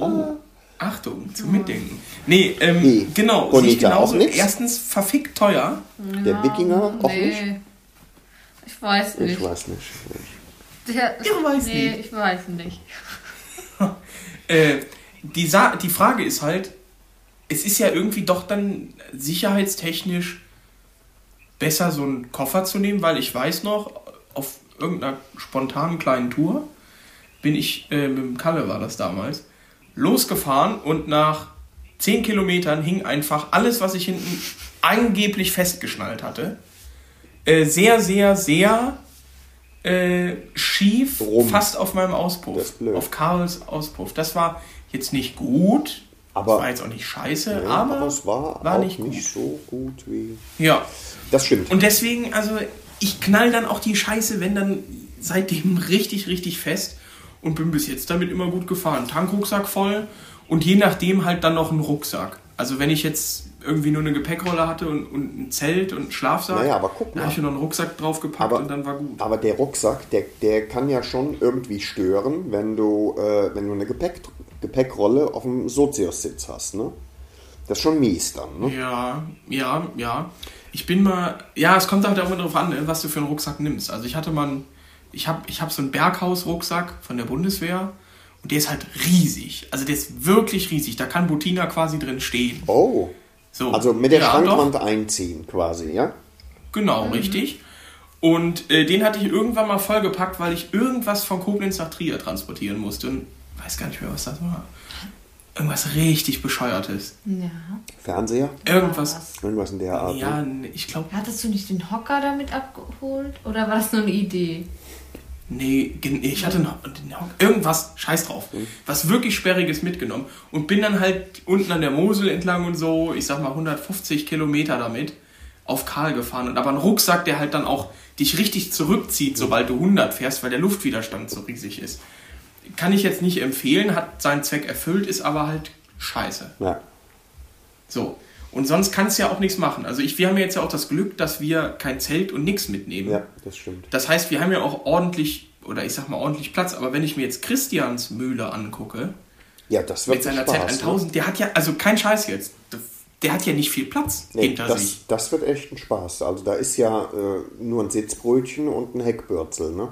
Speaker 2: Oh, Achtung, zum Mitdenken. Nee, ähm,
Speaker 3: Nee,
Speaker 2: genau,
Speaker 3: Bonita
Speaker 2: sehe ich genauso.
Speaker 3: auch nix?
Speaker 2: Erstens verfickt teuer.
Speaker 3: Der Wikinger auch
Speaker 4: nee.
Speaker 3: nicht?
Speaker 4: Ich weiß nicht.
Speaker 3: Ich weiß nicht.
Speaker 4: Der,
Speaker 2: Ich weiß
Speaker 4: nee,
Speaker 2: nicht.
Speaker 4: ich weiß nicht.
Speaker 2: Äh, die, Sa die Frage ist halt, es ist ja irgendwie doch dann sicherheitstechnisch besser, so einen Koffer zu nehmen, weil ich weiß noch, auf irgendeiner spontanen kleinen Tour bin ich, äh, mit dem Kalle war das damals, losgefahren und nach 10 Kilometern hing einfach alles, was ich hinten angeblich festgeschnallt hatte, äh, sehr, sehr, sehr äh, schief,
Speaker 3: Rum.
Speaker 2: fast auf meinem Auspuff. Auf Karls Auspuff. Das war jetzt nicht gut,
Speaker 3: Aber-
Speaker 2: das war jetzt auch nicht scheiße,
Speaker 3: Ja,
Speaker 2: aber,
Speaker 3: aber es war,
Speaker 2: war nicht gut.
Speaker 3: so gut wie.
Speaker 2: Ja,
Speaker 3: Das stimmt.
Speaker 2: und deswegen, also ich knall dann auch die Scheiße, wenn dann seitdem richtig, richtig fest und bin bis jetzt damit immer gut gefahren. Tankrucksack voll und je nachdem halt dann noch ein Rucksack. Also wenn ich jetzt irgendwie nur eine Gepäckrolle hatte und, und ein Zelt und einen Schlafsack,
Speaker 3: Naja, aber guck mal.
Speaker 2: habe ich mir noch einen Rucksack draufgepackt
Speaker 3: Aber-
Speaker 2: und dann war gut.
Speaker 3: Aber der Rucksack, der, der kann ja schon irgendwie stören, wenn du, äh, wenn du eine Gepäck, Gepäckrolle auf dem Sozius-Sitz hast, ne? Das ist schon mies dann, ne?
Speaker 2: Ja, ja, ja. Ich bin mal, ja, es kommt halt auch immer darauf an, ne, was du für einen Rucksack nimmst. Also ich hatte mal, einen, ich habe ich hab so einen Berghaus-Rucksack von der Bundeswehr und der ist halt riesig. Also der ist wirklich riesig. Da kann Butina quasi drin stehen.
Speaker 3: Oh.
Speaker 2: So.
Speaker 3: Also mit der
Speaker 2: Ja,
Speaker 3: Schrankwand
Speaker 2: doch.
Speaker 3: einziehen quasi, ja?
Speaker 2: Genau, richtig. Und äh, den hatte ich irgendwann mal vollgepackt, weil ich irgendwas von Koblenz nach Trier transportieren musste. Und weiß gar nicht mehr, was das war. Irgendwas richtig Bescheuertes.
Speaker 4: Ja.
Speaker 3: Fernseher?
Speaker 2: Irgendwas.
Speaker 4: Was?
Speaker 3: Irgendwas in der Art.
Speaker 2: Ja,
Speaker 3: Ne?
Speaker 2: ich glaube,
Speaker 4: Hattest du nicht den Hocker damit abgeholt? Oder war das nur eine Idee?
Speaker 2: Nee, ich hatte noch irgendwas, scheiß drauf, was wirklich Sperriges mitgenommen und bin dann halt unten an der Mosel entlang und so, ich sag mal 150 Kilometer damit, auf Karl gefahren und aber ein Rucksack, der halt dann auch dich richtig zurückzieht, sobald du 100 fährst, weil der Luftwiderstand so riesig ist. Kann ich jetzt nicht empfehlen, hat seinen Zweck erfüllt, ist aber halt scheiße.
Speaker 3: Ja.
Speaker 2: So. Und sonst kannst du ja auch nichts machen. Also ich, wir haben ja jetzt ja auch das Glück, dass wir kein Zelt und nichts mitnehmen.
Speaker 3: ja, das stimmt.
Speaker 2: Das heißt, wir haben ja auch ordentlich, oder ich sag mal ordentlich Platz, aber wenn ich mir jetzt Christians Mühle angucke,
Speaker 3: Ja, das wird
Speaker 2: mit seiner
Speaker 3: Spaß,
Speaker 2: Z1000, der hat ja, also kein Scheiß jetzt, der hat ja nicht viel Platz
Speaker 3: Ne? Nee,
Speaker 2: hinter
Speaker 3: das,
Speaker 2: sich.
Speaker 3: das wird echt ein Spaß. Also da ist ja äh, nur ein Sitzbrötchen und ein Heckbürzel. Ne?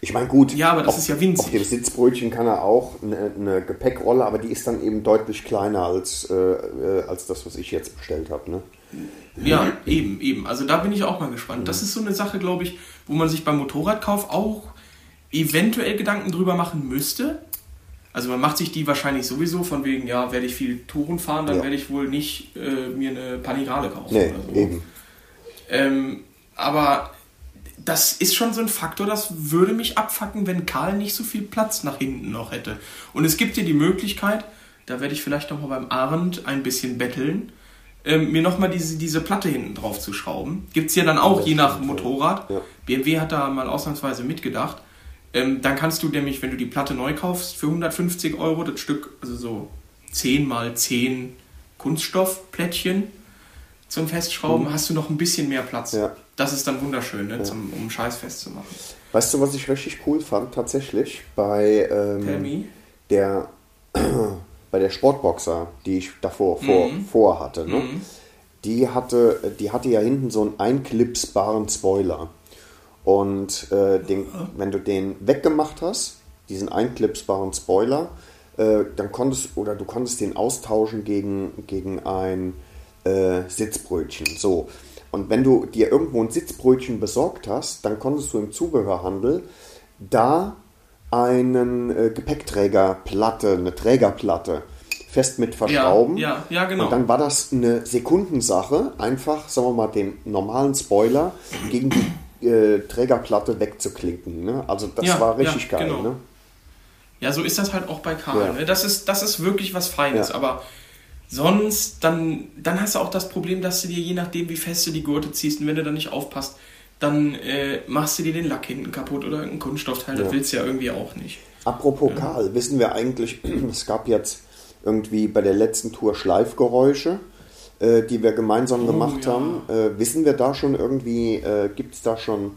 Speaker 3: Ich meine, gut,
Speaker 2: Ja, aber das
Speaker 3: auf,
Speaker 2: ist ja winzig.
Speaker 3: auf dem Sitzbrötchen kann er auch eine, eine Gepäckrolle, aber die ist dann eben deutlich kleiner als, äh, äh, als das, was ich jetzt bestellt habe. Ne?
Speaker 2: Ja, eben, eben. Also da bin ich auch mal gespannt. Das ist so eine Sache, glaube ich, wo man sich beim Motorradkauf auch eventuell Gedanken drüber machen müsste. Also man macht sich die wahrscheinlich sowieso von wegen, ja, werde ich viel Touren fahren, dann
Speaker 3: Ja.
Speaker 2: werde ich wohl nicht äh, mir eine Panigale kaufen
Speaker 3: Nee,
Speaker 2: oder so.
Speaker 3: eben.
Speaker 2: Ähm, aber das ist schon so ein Faktor, das würde mich abfacken, wenn Karl nicht so viel Platz nach hinten noch hätte. Und es gibt dir die Möglichkeit, da werde ich vielleicht nochmal beim Arndt ein bisschen betteln, ähm, mir nochmal diese, diese Platte hinten drauf zu schrauben. Gibt es ja dann auch,
Speaker 3: Das
Speaker 2: je nach
Speaker 3: ja.
Speaker 2: Motorrad.
Speaker 3: Ja.
Speaker 2: BMW hat da mal ausnahmsweise mitgedacht. Ähm, dann kannst du nämlich, wenn du die Platte neu kaufst, für 150 Euro das Stück, also so 10 mal 10 Kunststoffplättchen zum Festschrauben, hast du noch ein bisschen mehr Platz.
Speaker 3: Ja.
Speaker 2: Das ist dann wunderschön, ne, zum, um Scheiß festzumachen.
Speaker 3: Weißt du, was ich richtig cool fand tatsächlich bei ähm, der bei der Sportboxer, die ich davor vor,
Speaker 2: Mhm.
Speaker 3: vor hatte, ne? die hatte, die hatte ja hinten so einen einklipsbaren Spoiler. Und äh, den, wenn du den weggemacht hast, diesen einklipsbaren Spoiler, äh, dann konntest oder du konntest den austauschen gegen, gegen ein äh, Sitzbrötchen. So. Und wenn du dir irgendwo ein Sitzbrötchen besorgt hast, dann konntest du im Zubehörhandel da einen äh, Gepäckträgerplatte, eine Trägerplatte fest mit verschrauben.
Speaker 2: Ja, ja, ja, genau.
Speaker 3: Und dann war das eine Sekundensache, einfach, sagen wir mal, den normalen Spoiler gegen die äh, Trägerplatte wegzuklinken. Ne? Also das
Speaker 2: Ja,
Speaker 3: war richtig
Speaker 2: ja,
Speaker 3: geil.
Speaker 2: genau.
Speaker 3: Ne?
Speaker 2: Ja, so ist das halt auch bei Karl.
Speaker 3: Ja.
Speaker 2: Ne? Das, ist, das ist wirklich was Feines. Aber sonst, dann, dann hast du auch das Problem, dass du dir, je nachdem, wie fest du die Gurte ziehst, und wenn du da nicht aufpasst, dann äh, machst du dir den Lack hinten kaputt oder irgendein Kunststoffteil. Das willst du ja irgendwie auch nicht.
Speaker 3: Apropos Karl, wissen wir eigentlich, es gab jetzt irgendwie bei der letzten Tour Schleifgeräusche, äh, die wir gemeinsam gemacht
Speaker 2: Oh, ja.
Speaker 3: haben. Äh, wissen wir da schon irgendwie, äh, gibt es da schon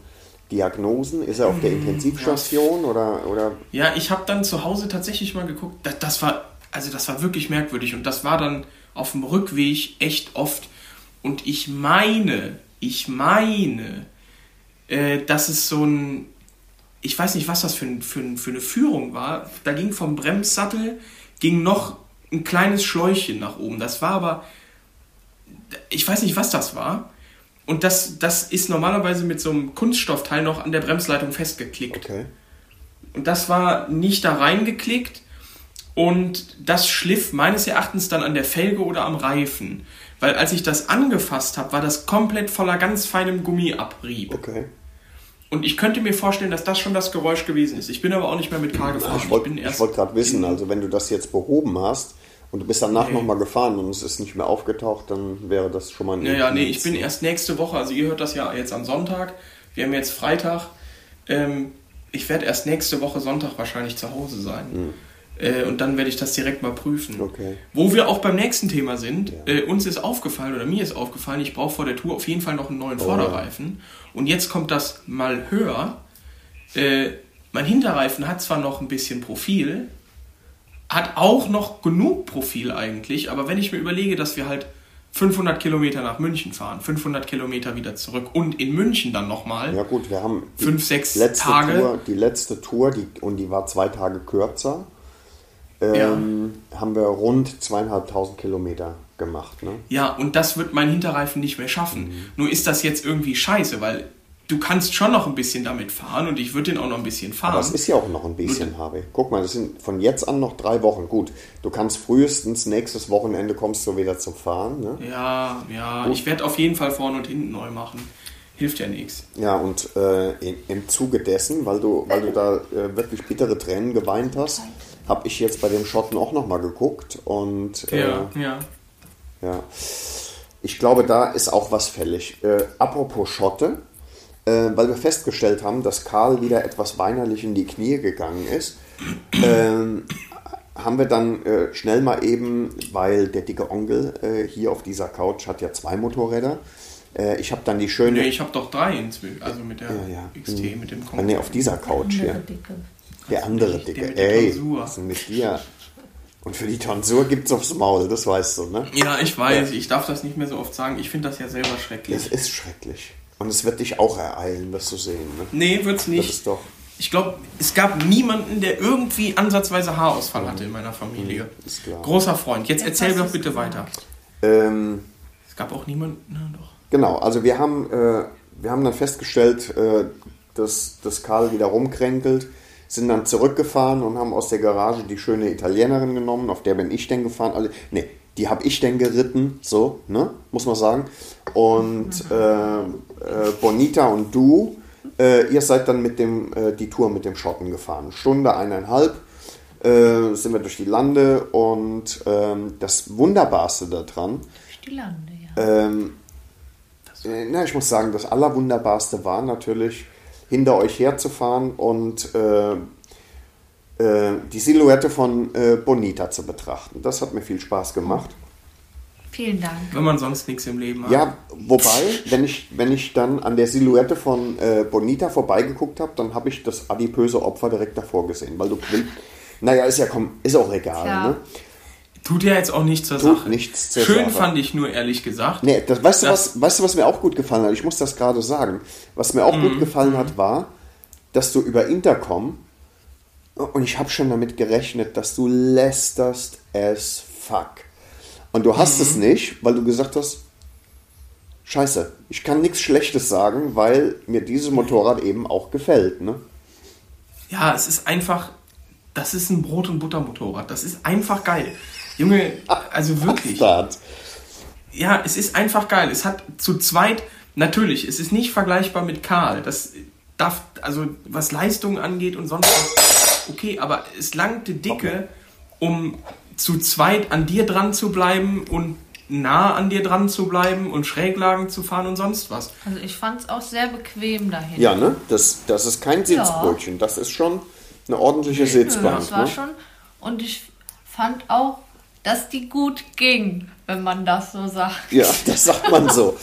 Speaker 3: Diagnosen? Ist er auf
Speaker 2: Hm,
Speaker 3: der Intensivstation oder, oder
Speaker 2: Ja, ich habe dann zu Hause tatsächlich mal geguckt. Das, das war, also das war wirklich merkwürdig und das war dann auf dem Rückweg echt oft. Und ich meine, ich meine, äh, dass es so ein, ich weiß nicht, was das für, ein, für, ein, für eine Führung war. Da ging vom Bremssattel ging noch ein kleines Schläuchchen nach oben. Das war aber, ich weiß nicht, was das war. Und das, das ist normalerweise mit so einem Kunststoffteil noch an der Bremsleitung festgeklickt.
Speaker 3: okay.
Speaker 2: Und das war nicht da reingeklickt. Und das schliff meines Erachtens dann an der Felge oder am Reifen. Weil als ich das angefasst habe, war das komplett voller ganz feinem Gummiabrieb.
Speaker 3: Okay.
Speaker 2: Und ich könnte mir vorstellen, dass das schon das Geräusch gewesen ist. Ich bin aber auch nicht mehr mit Karl gefahren.
Speaker 3: Ich wollte wollt gerade wissen, also wenn du das jetzt behoben hast und du bist danach
Speaker 2: Nee.
Speaker 3: nochmal gefahren und es ist nicht mehr aufgetaucht, dann wäre das schon mal ein
Speaker 2: Ja, ja, nee, ich bin erst nächste Woche, also ihr hört das ja jetzt am Sonntag. Wir haben jetzt Freitag. Ähm, ich werde erst nächste Woche Sonntag wahrscheinlich zu Hause sein. Äh, und dann werde ich das direkt mal prüfen.
Speaker 3: Okay.
Speaker 2: Wo wir auch beim nächsten Thema sind,
Speaker 3: Ja.
Speaker 2: äh, uns ist aufgefallen oder mir ist aufgefallen, ich brauche vor der Tour auf jeden Fall noch einen neuen
Speaker 3: Oh,
Speaker 2: Vorderreifen. Und jetzt kommt das mal höher. Äh, mein Hinterreifen hat zwar noch ein bisschen Profil, hat auch noch genug Profil eigentlich, aber wenn ich mir überlege, dass wir halt 500 Kilometer nach München fahren, 500 Kilometer wieder zurück und in München dann nochmal,
Speaker 3: Ja gut, wir haben
Speaker 2: Fünf, sechs
Speaker 3: letzte
Speaker 2: Tage.
Speaker 3: Tour, die letzte Tour, die, und die war zwei Tage kürzer, ähm, haben wir rund zweieinhalbtausend Kilometer gemacht. Ne?
Speaker 2: Ja, und das wird mein Hinterreifen nicht mehr schaffen.
Speaker 3: Mhm.
Speaker 2: Nur ist das jetzt irgendwie scheiße, weil du kannst schon noch ein bisschen damit fahren und ich würde den auch noch ein bisschen fahren.
Speaker 3: Aber es ist ja auch noch ein bisschen, Harvey. Guck mal, das sind von jetzt an noch drei Wochen. Gut, du kannst frühestens nächstes Wochenende kommst du wieder zum Fahren. Ne?
Speaker 2: ja, ja,
Speaker 3: Gut.
Speaker 2: ich werde auf jeden Fall vorne und hinten neu machen. Hilft ja nichts.
Speaker 3: Ja, und äh, in, im Zuge dessen, weil du, weil du da äh, wirklich bittere Tränen geweint hast, habe ich jetzt bei dem Schotten auch nochmal geguckt und äh,
Speaker 2: Ja, ja.
Speaker 3: Ja. ich glaube, da ist auch was fällig. Äh, apropos Schotte, äh, weil wir festgestellt haben, dass Karl wieder etwas weinerlich in die Knie gegangen ist, ähm, haben wir dann äh, schnell mal eben, weil der dicke Onkel äh, hier auf dieser Couch hat ja zwei Motorräder. Äh, ich habe dann die schöne.
Speaker 2: Nee, ich habe doch drei inzwischen. Also mit der
Speaker 3: Ja, ja.
Speaker 2: XT,
Speaker 3: Mhm.
Speaker 2: mit dem
Speaker 3: Ah, nee, auf dieser Couch hier.
Speaker 4: Andere Dicke.
Speaker 3: Der andere
Speaker 2: Der
Speaker 3: dicke.
Speaker 2: mit der
Speaker 3: Ey,
Speaker 2: Tonsur.
Speaker 3: was ist denn mit dir? Und für die Tonsur gibt's aufs Maul, das weißt du, ne?
Speaker 2: Ja, ich weiß, ich darf das nicht mehr so oft sagen. Ich finde das ja selber schrecklich.
Speaker 3: Es ist schrecklich. Und es wird dich auch ereilen, wirst du sehen, ne?
Speaker 2: Nee, wird's
Speaker 3: Das
Speaker 2: nicht.
Speaker 3: ist doch.
Speaker 2: Ich glaube, es gab niemanden, der irgendwie ansatzweise Haarausfall hatte in meiner Familie.
Speaker 3: Mhm, ist klar.
Speaker 2: Großer Freund. Jetzt
Speaker 4: Jetzt
Speaker 2: erzähl doch bitte
Speaker 4: gesagt.
Speaker 2: weiter.
Speaker 3: Ähm,
Speaker 2: Es gab auch niemanden. Na doch.
Speaker 3: Genau, also wir haben, äh, wir haben dann festgestellt, äh, dass, dass Karl wieder rumkränkelt, sind dann zurückgefahren und haben aus der Garage die schöne Italienerin genommen, auf der bin ich denn gefahren. Also, nee, die habe ich denn geritten, so, ne, muss man sagen. Und äh, äh, Bonita und du, äh, ihr seid dann mit dem, äh, die Tour mit dem Schotten gefahren. Stunde, eineinhalb äh, sind wir durch die Lande und ähm, das Wunderbarste daran,
Speaker 4: Durch die Lande, ja.
Speaker 3: ähm, äh, na, ich muss sagen, das Allerwunderbarste war natürlich, hinter euch herzufahren und äh, die Silhouette von Bonita zu betrachten. Das hat mir viel Spaß gemacht.
Speaker 4: Vielen Dank.
Speaker 2: Wenn man sonst nichts im Leben hat.
Speaker 3: Ja, wobei, wenn ich, wenn ich dann an der Silhouette von äh, Bonita vorbeigeguckt habe, dann habe ich das adipöse Opfer direkt davor gesehen, weil du willst. Naja, ist ja komm, ist auch egal, ne?
Speaker 2: Tut ja jetzt auch nichts zur
Speaker 3: Tut
Speaker 2: Sache.
Speaker 3: nichts zur
Speaker 2: Schön
Speaker 3: Sache.
Speaker 2: fand ich nur, ehrlich gesagt.
Speaker 3: Nee, das, weißt, du, was, weißt du, was mir auch gut gefallen hat? Ich muss das gerade sagen. Was mir auch
Speaker 2: Mhm.
Speaker 3: gut gefallen hat, war, dass du über Intercom, und ich habe schon damit gerechnet, dass du lästerst as fuck. Und du hast
Speaker 2: Mhm.
Speaker 3: es nicht, weil du gesagt hast, scheiße, ich kann nichts Schlechtes sagen, weil mir dieses Motorrad eben auch gefällt. Ne?
Speaker 2: Ja, es ist einfach, das ist ein Brot- und Buttermotorrad. Das ist einfach geil. Junge, also wirklich.
Speaker 3: Start.
Speaker 2: Ja, es ist einfach geil. Es hat zu zweit, natürlich, es ist nicht vergleichbar mit Karl. Das darf, also was Leistung angeht und sonst was, okay, aber es langte dicke, um zu zweit an dir dran zu bleiben und nah an dir dran zu bleiben und Schräglagen zu fahren und sonst was.
Speaker 4: Also ich fand es auch sehr bequem dahin.
Speaker 3: Ja, ne? Das, das ist kein
Speaker 4: Ja.
Speaker 3: Sitzbrötchen, das ist schon eine ordentliche Sitzbank.
Speaker 4: das war
Speaker 3: ne?
Speaker 4: schon. Und ich fand auch, dass die gut ging, wenn man das so sagt.
Speaker 3: Ja, das sagt man so.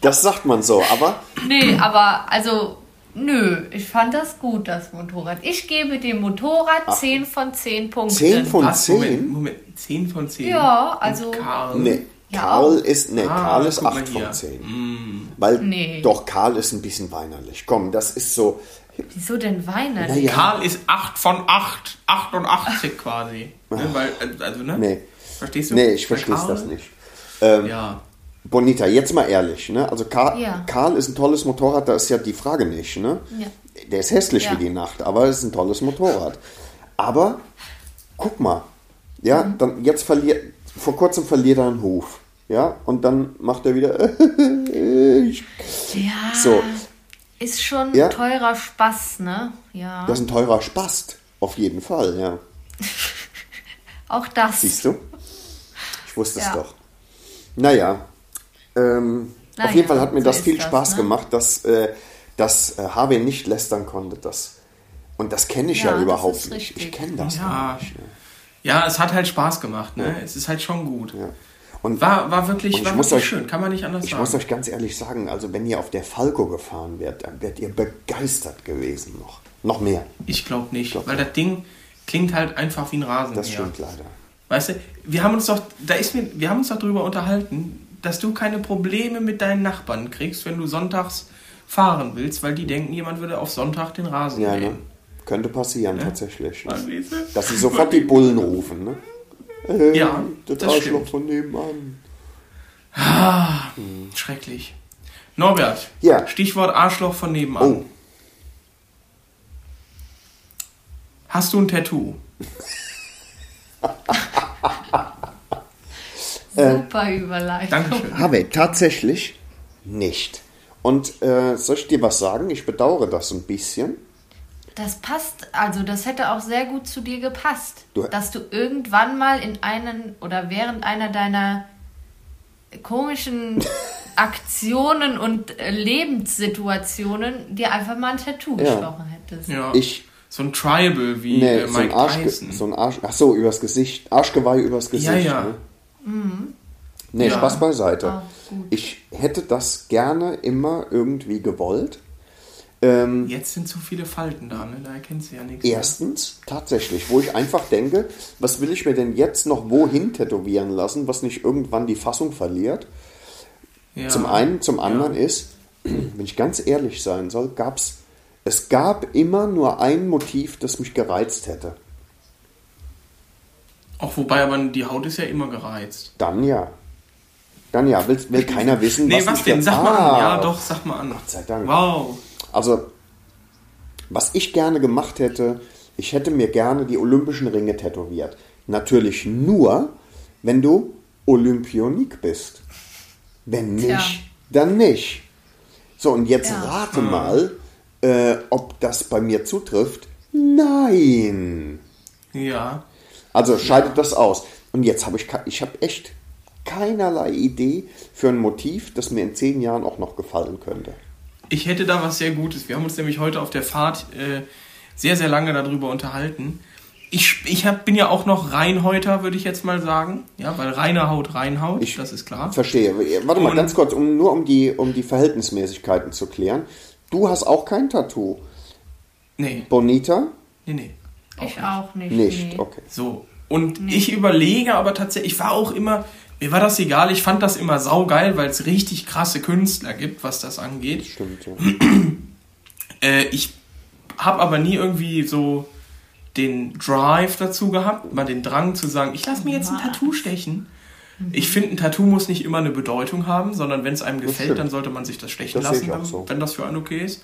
Speaker 3: Das sagt man so, aber
Speaker 4: Nee, aber also, nö, ich fand das gut, das Motorrad. Ich gebe dem Motorrad 10 von 10 Punkten.
Speaker 3: 10 von
Speaker 2: Was? Moment,
Speaker 3: 10?
Speaker 2: Moment, 10 von 10.
Speaker 4: Ja,
Speaker 2: Und
Speaker 4: also-
Speaker 2: Karl.
Speaker 3: Nee,
Speaker 4: Ja,
Speaker 3: Karl ist, nee,
Speaker 2: Ah,
Speaker 3: Karl ist
Speaker 2: guck mal
Speaker 3: 8
Speaker 2: hier.
Speaker 3: von 10. Weil,
Speaker 4: Nee.
Speaker 3: doch, Karl ist ein bisschen weinerlich. Komm, das ist so,
Speaker 4: Wieso denn weinen?
Speaker 3: naja,
Speaker 2: Karl ist 8 von 8, 88 quasi. Ne, weil, äh, also, ne?
Speaker 3: nee.
Speaker 2: Verstehst du?
Speaker 3: Nee, ich verstehe das nicht. Ähm,
Speaker 2: Ja.
Speaker 3: Bonita, jetzt mal ehrlich, ne? Also Karl,
Speaker 4: Ja.
Speaker 3: Karl ist ein tolles Motorrad, da ist ja die Frage nicht, ne?
Speaker 4: Ja.
Speaker 3: Der ist hässlich
Speaker 4: Ja.
Speaker 3: wie die Nacht, aber es ist ein tolles Motorrad. Aber guck mal, ja,
Speaker 4: Mhm.
Speaker 3: dann jetzt verliert, vor kurzem verliert er einen Huf, ja, und dann macht er wieder,
Speaker 4: Ja,
Speaker 3: So.
Speaker 4: ist schon
Speaker 3: Ja.
Speaker 4: teurer Spaß, ne? Ja,
Speaker 3: das ist ein teurer Spast, auf jeden Fall, ja.
Speaker 4: auch das.
Speaker 3: Siehst du? Ich wusste es
Speaker 4: Ja.
Speaker 3: doch. Naja, ähm, auf
Speaker 4: Naja,
Speaker 3: jeden Fall hat mir
Speaker 4: so
Speaker 3: das viel
Speaker 4: das,
Speaker 3: Spaß
Speaker 4: ne?
Speaker 3: gemacht, dass, äh, dass äh, Harvey nicht lästern konnte. Das, und das kenne ich ja,
Speaker 4: Ja,
Speaker 3: überhaupt nicht. Ich kenne das
Speaker 2: Ja.
Speaker 3: gar nicht. Ne?
Speaker 2: Ja, es hat halt Spaß gemacht, ne? Es ist halt schon gut.
Speaker 3: Ja. Und
Speaker 2: War, war wirklich,
Speaker 3: Und ich
Speaker 2: war wirklich
Speaker 3: euch-
Speaker 2: schön, kann man nicht anders
Speaker 3: ich
Speaker 2: sagen.
Speaker 3: muss euch ganz ehrlich sagen, also wenn ihr auf der Falco gefahren wärt, dann wärt ihr begeistert gewesen noch. Noch mehr.
Speaker 2: ich glaube nicht,
Speaker 3: glaub
Speaker 2: weil
Speaker 3: nicht.
Speaker 2: das Ding klingt halt einfach wie ein Rasen.
Speaker 3: Das stimmt leider.
Speaker 2: Weißt du, wir haben uns doch, da ist mir, wir haben uns doch darüber unterhalten, dass du keine Probleme mit deinen Nachbarn kriegst, wenn du sonntags fahren willst, weil die denken, jemand würde auf Sonntag den Rasen
Speaker 3: Ja, ne?
Speaker 2: mähen.
Speaker 3: Könnte passieren tatsächlich. Ne?
Speaker 2: Verstehst du?
Speaker 3: Dass sie sofort die Bullen rufen. Ne? Äh,
Speaker 2: Ja,
Speaker 3: das,
Speaker 2: das
Speaker 3: Arschloch von nebenan.
Speaker 2: Schrecklich. Norbert,
Speaker 3: Ja.
Speaker 2: Stichwort Arschloch von nebenan.
Speaker 3: Oh,
Speaker 2: Hast du ein Tattoo?
Speaker 4: Super Überleitung.
Speaker 2: Dankeschön.
Speaker 3: habe ich tatsächlich nicht. Und äh, soll ich dir was sagen? Ich bedauere das ein bisschen.
Speaker 4: Das passt, also das hätte auch sehr gut zu dir gepasst.
Speaker 3: Du-
Speaker 4: dass du irgendwann mal in einen oder während einer deiner komischen Aktionen und äh, Lebenssituationen dir einfach mal ein Tattoo
Speaker 3: Ja.
Speaker 4: gestochen hättest.
Speaker 2: Ja.
Speaker 3: Ich,
Speaker 2: so ein Tribal wie
Speaker 3: nee,
Speaker 2: äh,
Speaker 3: so ein
Speaker 2: Mike
Speaker 3: Arsch,
Speaker 2: Tyson.
Speaker 3: so ein Arsch, ach so, übers Gesicht, Arschgeweih übers Gesicht.
Speaker 2: ja.
Speaker 3: Ne? Nee,
Speaker 2: Ja.
Speaker 3: Spaß beiseite.
Speaker 4: Ah,
Speaker 3: ich hätte das gerne immer irgendwie gewollt. Ähm,
Speaker 2: Jetzt sind zu viele Falten da, ne? Da erkennst du ja nichts.
Speaker 3: Erstens, tatsächlich, wo ich einfach denke, was will ich mir denn jetzt noch wohin tätowieren lassen, was nicht irgendwann die Fassung verliert?
Speaker 2: mehr. Ja.
Speaker 3: Zum einen, zum anderen ist, wenn ich ganz ehrlich sein soll, gab's, es gab immer nur ein Motiv, das mich gereizt hätte.
Speaker 2: Auch wobei, aber die Haut ist ja immer gereizt.
Speaker 3: Dann ja. Dann ja, will, will keiner wissen,
Speaker 2: Nee,
Speaker 3: was,
Speaker 2: was denn? Sag mal an. Ja, doch, sag mal an. Gott
Speaker 3: sei Dank.
Speaker 2: Wow.
Speaker 3: Also, was ich gerne gemacht hätte, ich hätte mir gerne die Olympischen Ringe tätowiert. Natürlich nur, wenn du Olympionik bist. Wenn nicht,
Speaker 4: Tja.
Speaker 3: dann nicht. So, und jetzt
Speaker 4: Ja.
Speaker 3: rate mal, äh, ob das bei mir zutrifft. Nein.
Speaker 2: Ja.
Speaker 3: Also scheidet das aus. Und jetzt habe ich, ich habe echt keinerlei Idee für ein Motiv, das mir in zehn Jahren auch noch gefallen könnte.
Speaker 2: Ich hätte da was sehr Gutes. Wir haben uns nämlich heute auf der Fahrt äh, sehr, sehr lange darüber unterhalten. Ich, ich hab, bin ja auch noch Reinhäuter, würde ich jetzt mal sagen. Ja, weil reine Haut reinhaut,
Speaker 3: Ich
Speaker 2: das ist klar.
Speaker 3: Verstehe. Warte mal
Speaker 2: Und-
Speaker 3: ganz kurz, um, nur um die, um die Verhältnismäßigkeiten zu klären. Du hast auch kein Tattoo.
Speaker 2: Nee,
Speaker 3: Bonita?
Speaker 2: nee, nee.
Speaker 4: Ich auch nicht.
Speaker 3: Nicht.
Speaker 4: nee.
Speaker 3: Okay.
Speaker 2: So. Und ich überlege aber tatsächlich, ich war auch immer, mir war das egal, ich fand das immer saugeil, weil es richtig krasse Künstler gibt, was das angeht.
Speaker 3: Stimmt, ja.
Speaker 2: Äh, ich habe aber nie irgendwie so den Drive dazu gehabt, mal den Drang zu sagen, ich lasse mir jetzt ein? Tattoo stechen. Ich finde, ein Tattoo muss nicht immer eine Bedeutung haben, sondern wenn es einem gefällt,
Speaker 3: stimmt.
Speaker 2: dann sollte man sich das stechen
Speaker 3: Das
Speaker 2: lassen,
Speaker 3: auch so.
Speaker 2: wenn das für einen okay ist.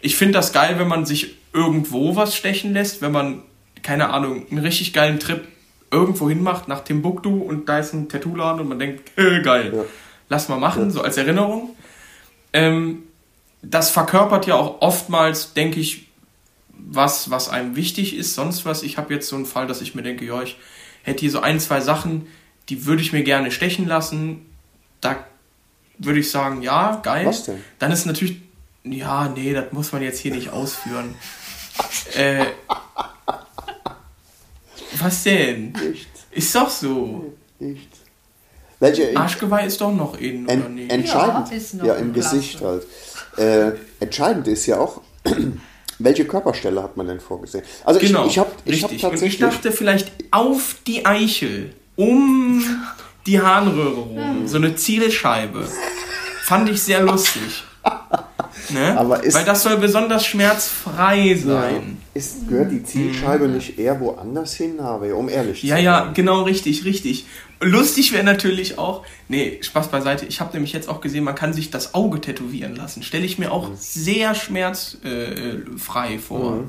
Speaker 2: Ich finde das geil, wenn man sich irgendwo was stechen lässt, wenn man, keine Ahnung, einen richtig geilen Trip irgendwo hin macht, nach Timbuktu und da ist ein Tattoo-Laden und man denkt, äh, geil,
Speaker 3: Ja.
Speaker 2: lass mal machen, so als Erinnerung. Ähm, das verkörpert ja auch oftmals, denke ich, was, was einem wichtig ist, sonst was. Ich habe jetzt so einen Fall, dass ich mir denke, ja, ich hätte hier so ein, zwei Sachen, die würde ich mir gerne stechen lassen. Da würde ich sagen, ja, geil.
Speaker 3: Was denn?
Speaker 2: Dann ist natürlich, ja, nee, das muss man jetzt hier nicht ausführen. äh, was denn?
Speaker 3: Nichts.
Speaker 2: Ist doch so.
Speaker 3: Nichts. Welche?
Speaker 2: Arschgeweih ist doch noch in, oder
Speaker 3: En,
Speaker 2: nicht?
Speaker 3: entscheidend,
Speaker 4: Ja, ist noch
Speaker 3: ja, im
Speaker 4: klasse.
Speaker 3: Gesicht halt. Äh, entscheidend ist ja auch, welche Körperstelle hat man denn vorgesehen? Also
Speaker 2: Genau,
Speaker 3: ich, ich habe ich hab
Speaker 2: richtig. Und ich
Speaker 3: tatsächlich,
Speaker 2: dachte vielleicht auf die Eichel, um die Harnröhre rum, so eine Zielscheibe. Fand ich sehr lustig. Ne?
Speaker 3: Aber ist-
Speaker 2: Weil das soll besonders schmerzfrei
Speaker 3: ja,
Speaker 2: sein.
Speaker 3: ist, gehört die Zielscheibe nicht eher woanders hin, habe, um ehrlich
Speaker 2: Ja,
Speaker 3: zu
Speaker 2: ja,
Speaker 3: sein.
Speaker 2: genau richtig, richtig. Lustig wäre natürlich auch, nee, Spaß beiseite, ich habe nämlich jetzt auch gesehen, man kann sich das Auge tätowieren lassen. Stelle ich mir
Speaker 3: Mhm.
Speaker 2: auch sehr schmerzfrei äh, frei vor.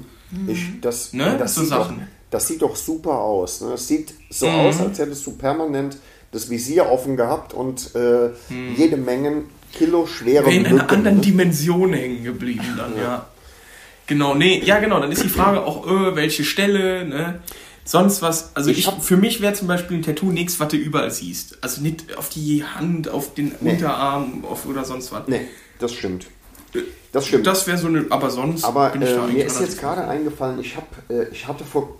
Speaker 3: Ich, das,
Speaker 2: Ne?
Speaker 3: das,
Speaker 2: So
Speaker 3: sieht doch,
Speaker 2: Sachen.
Speaker 3: das sieht doch super aus. Ne? Das sieht so
Speaker 2: Mhm.
Speaker 3: aus, als hättest du permanent das Visier offen gehabt und äh, jede Menge Kilo schwere
Speaker 2: in einer anderen
Speaker 3: ne?
Speaker 2: Dimension hängen geblieben dann, ja. Genau, nee, ja genau, dann ist die Frage auch, äh, welche Stelle, ne? Sonst was, also
Speaker 3: Ich
Speaker 2: ich,
Speaker 3: hab-
Speaker 2: für mich wäre zum Beispiel ein Tattoo nichts, was du überall siehst. Also nicht auf die Hand, auf den
Speaker 3: Nee.
Speaker 2: Unterarm auf, oder sonst was.
Speaker 3: Nee, das stimmt. Das stimmt.
Speaker 2: Das wäre so eine, aber sonst
Speaker 3: Aber
Speaker 2: bin ich da
Speaker 3: äh, mir ist jetzt gerade eingefallen, ich, hab, äh, ich hatte vor,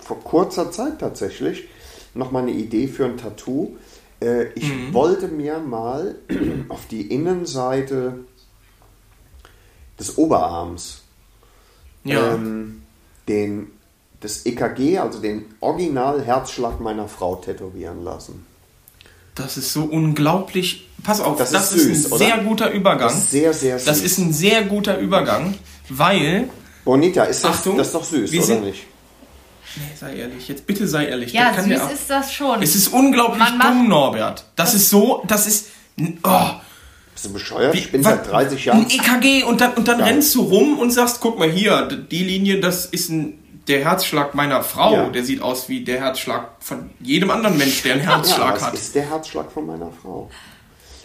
Speaker 3: vor kurzer Zeit tatsächlich noch mal eine Idee für ein Tattoo. Äh, ich
Speaker 2: Mhm.
Speaker 3: wollte mir mal auf die Innenseite des Oberarms
Speaker 2: Ja,
Speaker 3: ähm, den, das EKG, also den Original-Herzschlag meiner Frau tätowieren lassen.
Speaker 2: das ist so unglaublich. Pass auf,
Speaker 3: Das
Speaker 2: das,
Speaker 3: ist
Speaker 2: ist,
Speaker 3: süß,
Speaker 2: ein
Speaker 3: oder?
Speaker 2: sehr guter Übergang.
Speaker 3: Das ist sehr, sehr süß.
Speaker 2: Das ist ein sehr guter Übergang, weil,
Speaker 3: Bonita, ist das,
Speaker 2: Achtung,
Speaker 3: das ist doch süß, oder
Speaker 2: sind-
Speaker 3: nicht?
Speaker 2: Nee, sei ehrlich, jetzt bitte sei ehrlich.
Speaker 4: Ja, süß
Speaker 2: der,
Speaker 4: ist das schon.
Speaker 2: Es ist unglaublich dumm, Norbert. Das ist so, das ist. Oh,
Speaker 3: Bist du bescheuert?
Speaker 2: wie-
Speaker 3: ich bin
Speaker 2: was-
Speaker 3: seit 30 Jahren.
Speaker 2: Ein EKG und dann, und dann
Speaker 3: Ja.
Speaker 2: rennst du rum und sagst, guck mal hier, die Linie, das ist ein, der Herzschlag meiner Frau.
Speaker 3: Ja.
Speaker 2: Der sieht aus wie der Herzschlag von jedem anderen Mensch, der einen
Speaker 3: Ja,
Speaker 2: Herzschlag
Speaker 3: das
Speaker 2: hat.
Speaker 3: ist der Herzschlag von meiner Frau.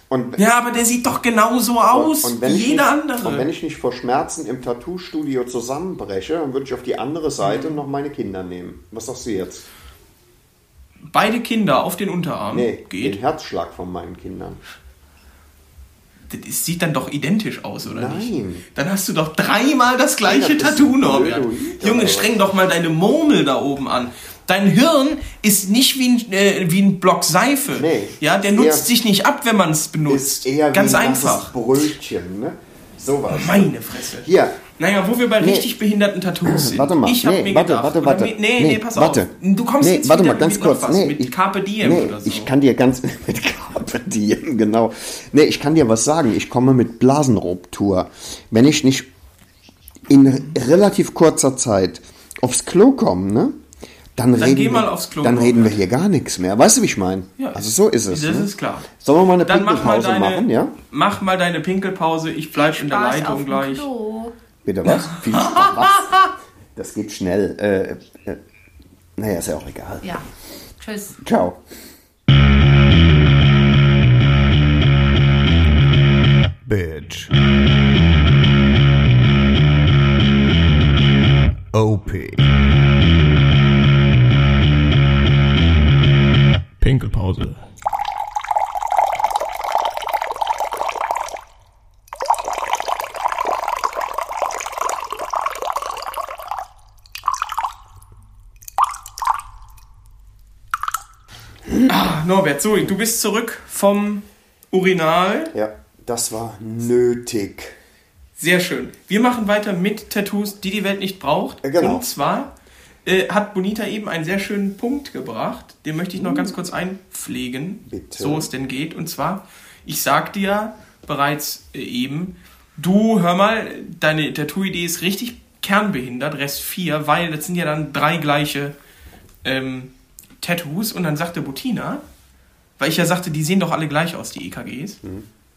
Speaker 3: Und,
Speaker 2: Ja, aber der sieht doch genauso aus
Speaker 3: und, wenn
Speaker 2: wie jeder
Speaker 3: nicht,
Speaker 2: andere.
Speaker 3: und wenn ich nicht vor Schmerzen im Tattoo-Studio zusammenbreche, dann würde ich auf die andere Seite noch meine Kinder nehmen. Was sagst du jetzt?
Speaker 2: beide Kinder auf den Unterarm
Speaker 3: Nee, den
Speaker 2: geht,
Speaker 3: Herzschlag von meinen Kindern.
Speaker 2: das sieht dann doch identisch aus, oder nicht?
Speaker 3: Nein.
Speaker 2: Dann hast du doch dreimal das gleiche
Speaker 3: Ja, bist
Speaker 2: Tattoo, Norbert. Junge, streng doch mal deine Murmel da oben an. Dein Hirn ist nicht wie ein, äh, wie ein Block Seife.
Speaker 3: Nee.
Speaker 2: Ja, der nutzt sich nicht ab, wenn man es benutzt.
Speaker 3: Ist eher
Speaker 2: Ganz
Speaker 3: wie ein
Speaker 2: einfach.
Speaker 3: Brötchen, ne? Sowas.
Speaker 2: Meine Fresse.
Speaker 3: Hier,
Speaker 2: Naja, wo wir bei
Speaker 3: Nee.
Speaker 2: richtig behinderten Tattoos sind.
Speaker 3: Warte mal,
Speaker 2: Ich hab
Speaker 3: nee,
Speaker 2: mir
Speaker 3: warte,
Speaker 2: gedacht,
Speaker 3: warte, warte.
Speaker 2: Nee, nee,
Speaker 3: Nee,
Speaker 2: pass
Speaker 3: warte.
Speaker 2: auf. Du kommst
Speaker 3: nee,
Speaker 2: jetzt
Speaker 3: warte mal ganz kurz. nee,
Speaker 2: mit
Speaker 3: ich,
Speaker 2: Carpe Diem
Speaker 3: nee,
Speaker 2: oder so.
Speaker 3: ich kann dir ganz mit Carpe Diem, genau. Nee, ich kann dir was sagen. Ich komme mit Blasenruptur. Wenn ich nicht in relativ kurzer Zeit aufs Klo komme, ne? Dann,
Speaker 2: Dann
Speaker 3: reden
Speaker 2: geh
Speaker 3: wir,
Speaker 2: mal aufs Klo,
Speaker 3: Dann reden wir hier gar nichts mehr. Weißt du, wie ich meine?
Speaker 2: Ja.
Speaker 3: Also so ist es.
Speaker 2: Das
Speaker 3: ne?
Speaker 2: ist klar.
Speaker 3: Sollen wir mal eine
Speaker 2: Dann mach mal
Speaker 3: Pinkelpause
Speaker 2: deine,
Speaker 3: machen, ja?
Speaker 2: mach mal deine Pinkelpause. Ich bleib in der Leitung gleich.
Speaker 4: Klo.
Speaker 3: Bitte was? Viel Spaß. Was? Das geht schnell. Äh, äh, naja, ist ja auch egal.
Speaker 4: Ja. Tschüss.
Speaker 3: Ciao.
Speaker 1: Bitch. OP.
Speaker 2: Pinkelpause. Ah, Norbert, so, du bist zurück vom Urinal.
Speaker 3: Ja, das war nötig.
Speaker 2: Sehr schön. Wir machen weiter mit Tattoos, die die Welt nicht braucht.
Speaker 3: Ja, genau.
Speaker 2: Und zwar äh, hat Bonita eben einen sehr schönen Punkt gebracht. Den möchte ich noch ganz kurz einpflegen,
Speaker 3: Bitte.
Speaker 2: so es denn geht. Und zwar, ich sagte ja bereits äh, eben, du, hör mal, deine Tattoo-Idee ist richtig kernbehindert, Rest 4, weil das sind ja dann drei gleiche ähm, Tattoos. Und dann sagte Butina, weil ich ja sagte, die sehen doch alle gleich aus, die EKGs.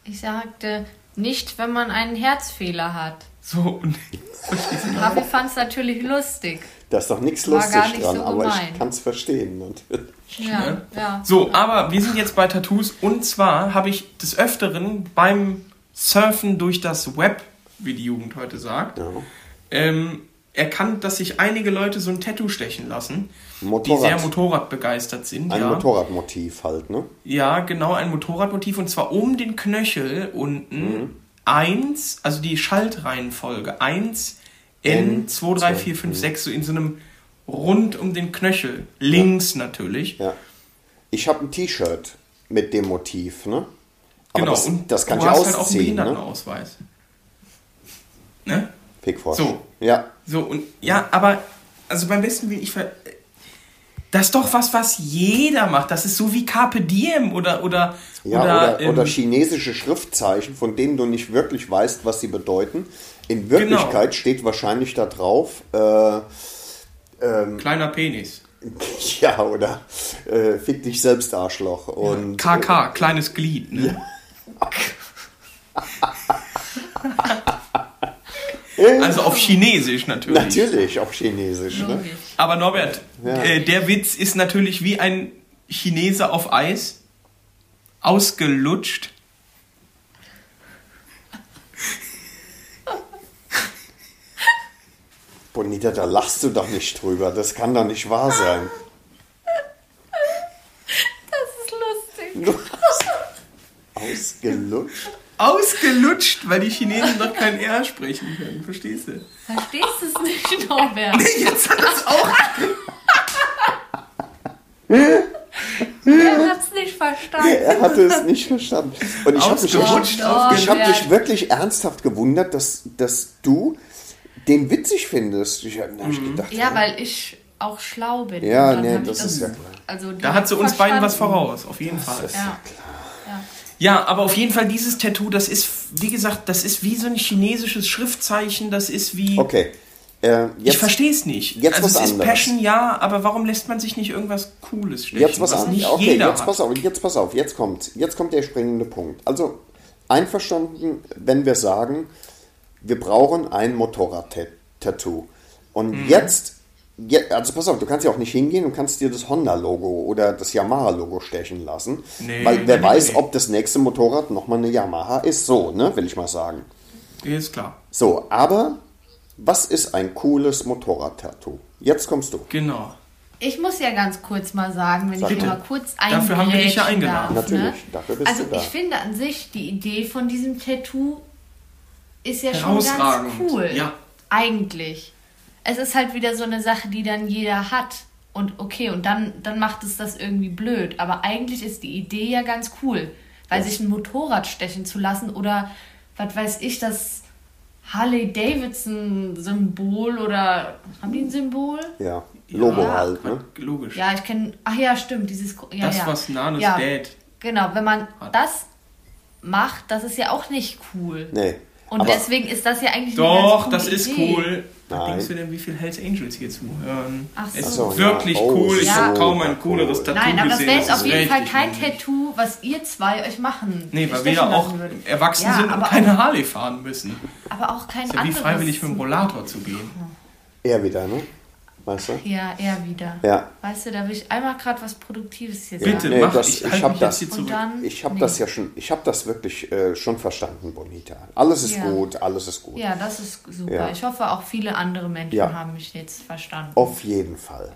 Speaker 4: Ich sagte, nicht, wenn man einen Herzfehler hat.
Speaker 2: So, und
Speaker 4: Harvey fand es natürlich lustig.
Speaker 3: Da ist doch nichts
Speaker 4: War
Speaker 3: lustig
Speaker 4: gar nicht
Speaker 3: dran,
Speaker 4: so
Speaker 3: aber ich kann es verstehen. natürlich.
Speaker 4: Ja, ja.
Speaker 2: So, aber wir sind jetzt bei Tattoos und zwar habe ich des Öfteren beim Surfen durch das Web, wie die Jugend heute sagt,
Speaker 3: Ja.
Speaker 2: ähm, erkannt, dass sich einige Leute so ein Tattoo stechen lassen,
Speaker 3: Motorrad.
Speaker 2: die sehr Motorradbegeistert sind.
Speaker 3: Ein
Speaker 2: ja.
Speaker 3: Motorradmotiv halt, ne?
Speaker 2: ja, genau, ein Motorradmotiv und zwar um den Knöchel unten eins, also die Schaltreihenfolge 1, N, 2, 3, 4, 5, 6, so in so einem rund um den Knöchel. Links natürlich.
Speaker 3: Ja. Ich habe ein T-Shirt mit dem Motiv, ne? Aber
Speaker 2: Genau,
Speaker 3: das,
Speaker 2: und
Speaker 3: das kann
Speaker 2: du
Speaker 3: ich
Speaker 2: hast halt auch einen
Speaker 3: ausziehen, ne?
Speaker 2: Behindertenausweis. Ne?
Speaker 3: Pickfrosch.
Speaker 2: So.
Speaker 3: Ja.
Speaker 2: So, und ja, aber, also beim besten Willen, ich ver das ist doch was, was jeder macht. Das ist so wie Carpe Diem oder, oder,
Speaker 3: Ja,
Speaker 2: oder,
Speaker 3: oder,
Speaker 2: ähm,
Speaker 3: oder chinesische Schriftzeichen, von denen du nicht wirklich weißt, was sie bedeuten. In Wirklichkeit
Speaker 2: Genau.
Speaker 3: steht wahrscheinlich da drauf, äh,
Speaker 2: kleiner Penis.
Speaker 3: ja, oder äh, fick dich selbst, Arschloch. Und
Speaker 2: KK, kleines Glied. Ne? also auf Chinesisch natürlich.
Speaker 3: natürlich auch Chinesisch. Ne?
Speaker 2: Aber Norbert,
Speaker 3: Ja.
Speaker 2: äh, der Witz ist natürlich wie ein Chinese auf Eis. Ausgelutscht.
Speaker 3: Bonita, da lachst du doch nicht drüber. Das kann doch nicht wahr sein.
Speaker 4: Das ist lustig.
Speaker 3: Ausgelutscht?
Speaker 2: Ausgelutscht, weil die Chinesen doch kein R sprechen können. Verstehst du?
Speaker 4: Verstehst du es nicht, Norbert?
Speaker 2: Jetzt hat das auch.
Speaker 4: Er hat es nicht verstanden.
Speaker 3: Er hatte es nicht verstanden. Und ich habe mich, ich hab mich wirklich ernsthaft gewundert, dass, dass du den witzig findest. Ich habe hab ich gedacht,
Speaker 4: Ja, weil ich auch schlau bin.
Speaker 3: Ja, nee, das ist ja klar.
Speaker 4: Also
Speaker 2: Da hat sie uns beiden was voraus, auf jeden Fall.
Speaker 4: Ja.
Speaker 2: Ja, aber auf jeden Fall dieses Tattoo, das ist, wie gesagt, das ist wie so ein chinesisches Schriftzeichen, das ist wie.
Speaker 3: okay. Äh,
Speaker 2: Ich
Speaker 3: jetzt,
Speaker 2: verstehe es nicht.
Speaker 3: jetzt
Speaker 2: also
Speaker 3: was
Speaker 2: es ist
Speaker 3: anderes.
Speaker 2: Passion, ja, aber warum lässt man sich nicht irgendwas Cooles stechen,
Speaker 3: jetzt was anderes.
Speaker 2: nicht
Speaker 3: Okay,
Speaker 2: jeder
Speaker 3: jetzt
Speaker 2: hat?
Speaker 3: pass auf, jetzt pass auf, jetzt kommt, jetzt kommt der springende Punkt. Also einverstanden, wenn wir sagen, wir brauchen ein Motorrad-Tattoo. Und
Speaker 2: Mhm.
Speaker 3: jetzt, je- also pass auf, du kannst ja auch nicht hingehen und kannst dir das Honda-Logo oder das Yamaha-Logo stechen lassen.
Speaker 2: Nee,
Speaker 3: weil wer
Speaker 2: nee,
Speaker 3: weiß,
Speaker 2: nee.
Speaker 3: ob das nächste Motorrad nochmal eine Yamaha ist. So, ne, will ich mal sagen.
Speaker 2: Ja, ist klar.
Speaker 3: So, aber was ist ein cooles Motorrad-Tattoo? Jetzt kommst du.
Speaker 2: Genau.
Speaker 4: Ich muss ja ganz kurz mal sagen, wenn
Speaker 3: Sag
Speaker 4: ich
Speaker 2: mal.
Speaker 4: mal kurz
Speaker 2: Dafür haben wir dich ja eingeladen.
Speaker 4: Darf,
Speaker 3: Natürlich,
Speaker 4: ne?
Speaker 3: dafür bist
Speaker 4: Also
Speaker 3: du da.
Speaker 4: ich finde an sich die Idee von diesem Tattoo ist ja schon ganz
Speaker 2: Herausragend.
Speaker 4: cool.
Speaker 2: Ja.
Speaker 4: Eigentlich. Es ist halt wieder so eine Sache, die dann jeder hat. Und okay, und dann, dann macht es das irgendwie blöd. Aber eigentlich ist die Idee ja ganz cool. Weil sich ein Motorrad stechen zu lassen oder, was weiß ich, das Harley-Davidson-Symbol oder. Haben die ein Symbol?
Speaker 3: Ja, Logo
Speaker 4: Ja.
Speaker 3: halt, ne?
Speaker 2: Logisch.
Speaker 4: Ja, ich kenne. Ach ja, stimmt, dieses. Ja,
Speaker 2: das,
Speaker 4: ja.
Speaker 2: was Nanes
Speaker 4: ja,
Speaker 2: Dad
Speaker 4: Genau, wenn man
Speaker 2: Hat.
Speaker 4: das macht, das ist ja auch nicht cool.
Speaker 3: Nee.
Speaker 4: Und
Speaker 3: aber
Speaker 4: deswegen ist das ja eigentlich eine
Speaker 2: Doch, das ist
Speaker 4: Idee.
Speaker 2: cool. Was denkst du denn, wie viele Hells Angels hier zuhören?
Speaker 4: Ach so.
Speaker 2: Es ist
Speaker 3: so,
Speaker 2: wirklich
Speaker 3: ja. Oh,
Speaker 2: cool. Ich
Speaker 4: ja.
Speaker 2: habe kaum ein cooleres
Speaker 3: cool.
Speaker 2: Tattoo
Speaker 4: Nein, aber das
Speaker 2: gesehen.
Speaker 4: wäre jetzt auf jeden Fall kein. Tattoo, was ihr zwei euch machen.
Speaker 2: Nee, weil wir ja auch erwachsen
Speaker 4: Ja,
Speaker 2: sind und
Speaker 4: aber
Speaker 2: keine Harley fahren müssen.
Speaker 4: Aber auch kein
Speaker 2: Ist ja wie freiwillig mit dem Rollator zu gehen.
Speaker 3: er wieder, ne? Weißt du?
Speaker 4: Ja, er wieder.
Speaker 3: Ja.
Speaker 4: Weißt du, da will ich einmal gerade was Produktives hier
Speaker 2: Bitte,
Speaker 4: sagen.
Speaker 3: Nee,
Speaker 2: mach.
Speaker 3: das-
Speaker 2: ich
Speaker 3: ich
Speaker 2: halte
Speaker 3: hab
Speaker 2: mich
Speaker 3: das.
Speaker 4: dann.
Speaker 3: Ich habe
Speaker 4: nee.
Speaker 3: das ja schon, ich habe das wirklich äh, schon verstanden, Bonita. Alles ist
Speaker 4: Ja.
Speaker 3: gut, alles ist gut.
Speaker 4: Ja, das ist super.
Speaker 3: Ja.
Speaker 4: Ich hoffe, auch viele andere Menschen
Speaker 3: Ja.
Speaker 4: haben mich jetzt verstanden.
Speaker 3: Auf jeden Fall.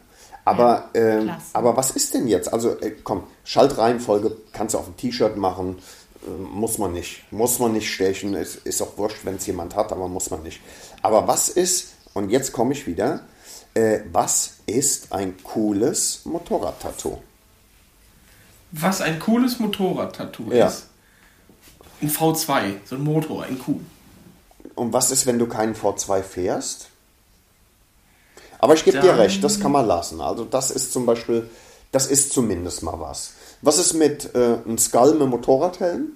Speaker 3: Aber,
Speaker 4: klasse.
Speaker 3: aber was ist denn jetzt? Also, äh, komm, Schaltreihenfolge kannst du auf ein T-Shirt machen. Äh, muss man nicht. Muss man nicht stechen. Es ist auch wurscht, wenn es jemand hat, aber muss man nicht. Aber was ist, und jetzt komme ich wieder, äh, was ist ein cooles Motorrad-Tattoo?
Speaker 2: Was ein cooles Motorrad-Tattoo
Speaker 3: Ja.
Speaker 2: ist. Ein V2, so ein Motor, ein Kuh.
Speaker 3: Und was ist, wenn du keinen V2 fährst? Aber ich gebe dir recht, das kann man lassen. Also das ist zum Beispiel, das ist zumindest mal was. Was ist mit äh, einem Skull mit Motorradhelm?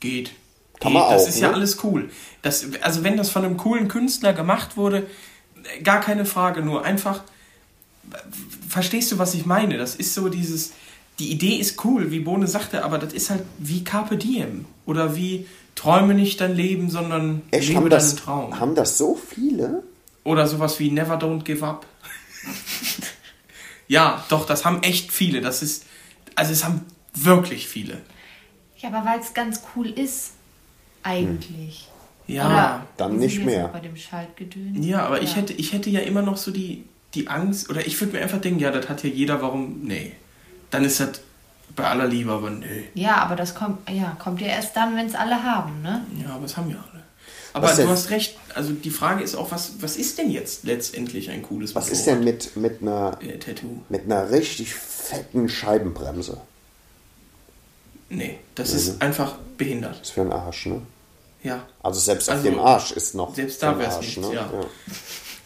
Speaker 2: Geht.
Speaker 3: Kann
Speaker 2: Geht.
Speaker 3: man
Speaker 2: das
Speaker 3: auch,
Speaker 2: ist ja
Speaker 3: ne?
Speaker 2: alles cool. Das, also wenn das von einem coolen Künstler gemacht wurde, gar keine Frage, nur einfach, verstehst du, was ich meine? Das ist so dieses, die Idee ist cool, wie Bohne sagte, aber das ist halt wie Carpe Diem. Oder wie träume nicht dein Leben, sondern
Speaker 3: Echt,
Speaker 2: lebe deinen
Speaker 3: das,
Speaker 2: Traum.
Speaker 3: haben das so viele?
Speaker 2: Oder sowas wie Never Don't Give Up. ja, doch, das haben echt viele. Das ist, also es haben wirklich viele.
Speaker 4: Ja, aber weil es ganz cool ist. Eigentlich.
Speaker 2: Ja.
Speaker 4: Oder
Speaker 3: dann nicht mehr.
Speaker 4: Bei dem Schaltgedön.
Speaker 2: Ja, aber ich hätte, ich hätte ja immer noch so die, die Angst, oder ich würde mir einfach denken, ja, das hat ja jeder, warum, nee. Dann ist das bei aller Liebe, aber nee.
Speaker 4: Ja, aber das kommt, ja, kommt ja erst dann, wenn es alle haben, ne?
Speaker 2: Ja, aber es haben ja alle. Aber du hast recht, also die Frage ist auch, was, was ist denn jetzt letztendlich ein cooles
Speaker 3: Was ist denn mit, mit, einer,
Speaker 2: Äh, Tattoo?
Speaker 3: mit einer richtig fetten Scheibenbremse?
Speaker 2: Nee, das ist einfach behindert.
Speaker 3: Das ist für einen Arsch, ne?
Speaker 2: Ja.
Speaker 3: Also selbst auf
Speaker 2: Also,
Speaker 3: dem Arsch ist noch
Speaker 2: selbst da wär's
Speaker 3: Arsch,
Speaker 2: nichts,
Speaker 3: ne?
Speaker 2: ja.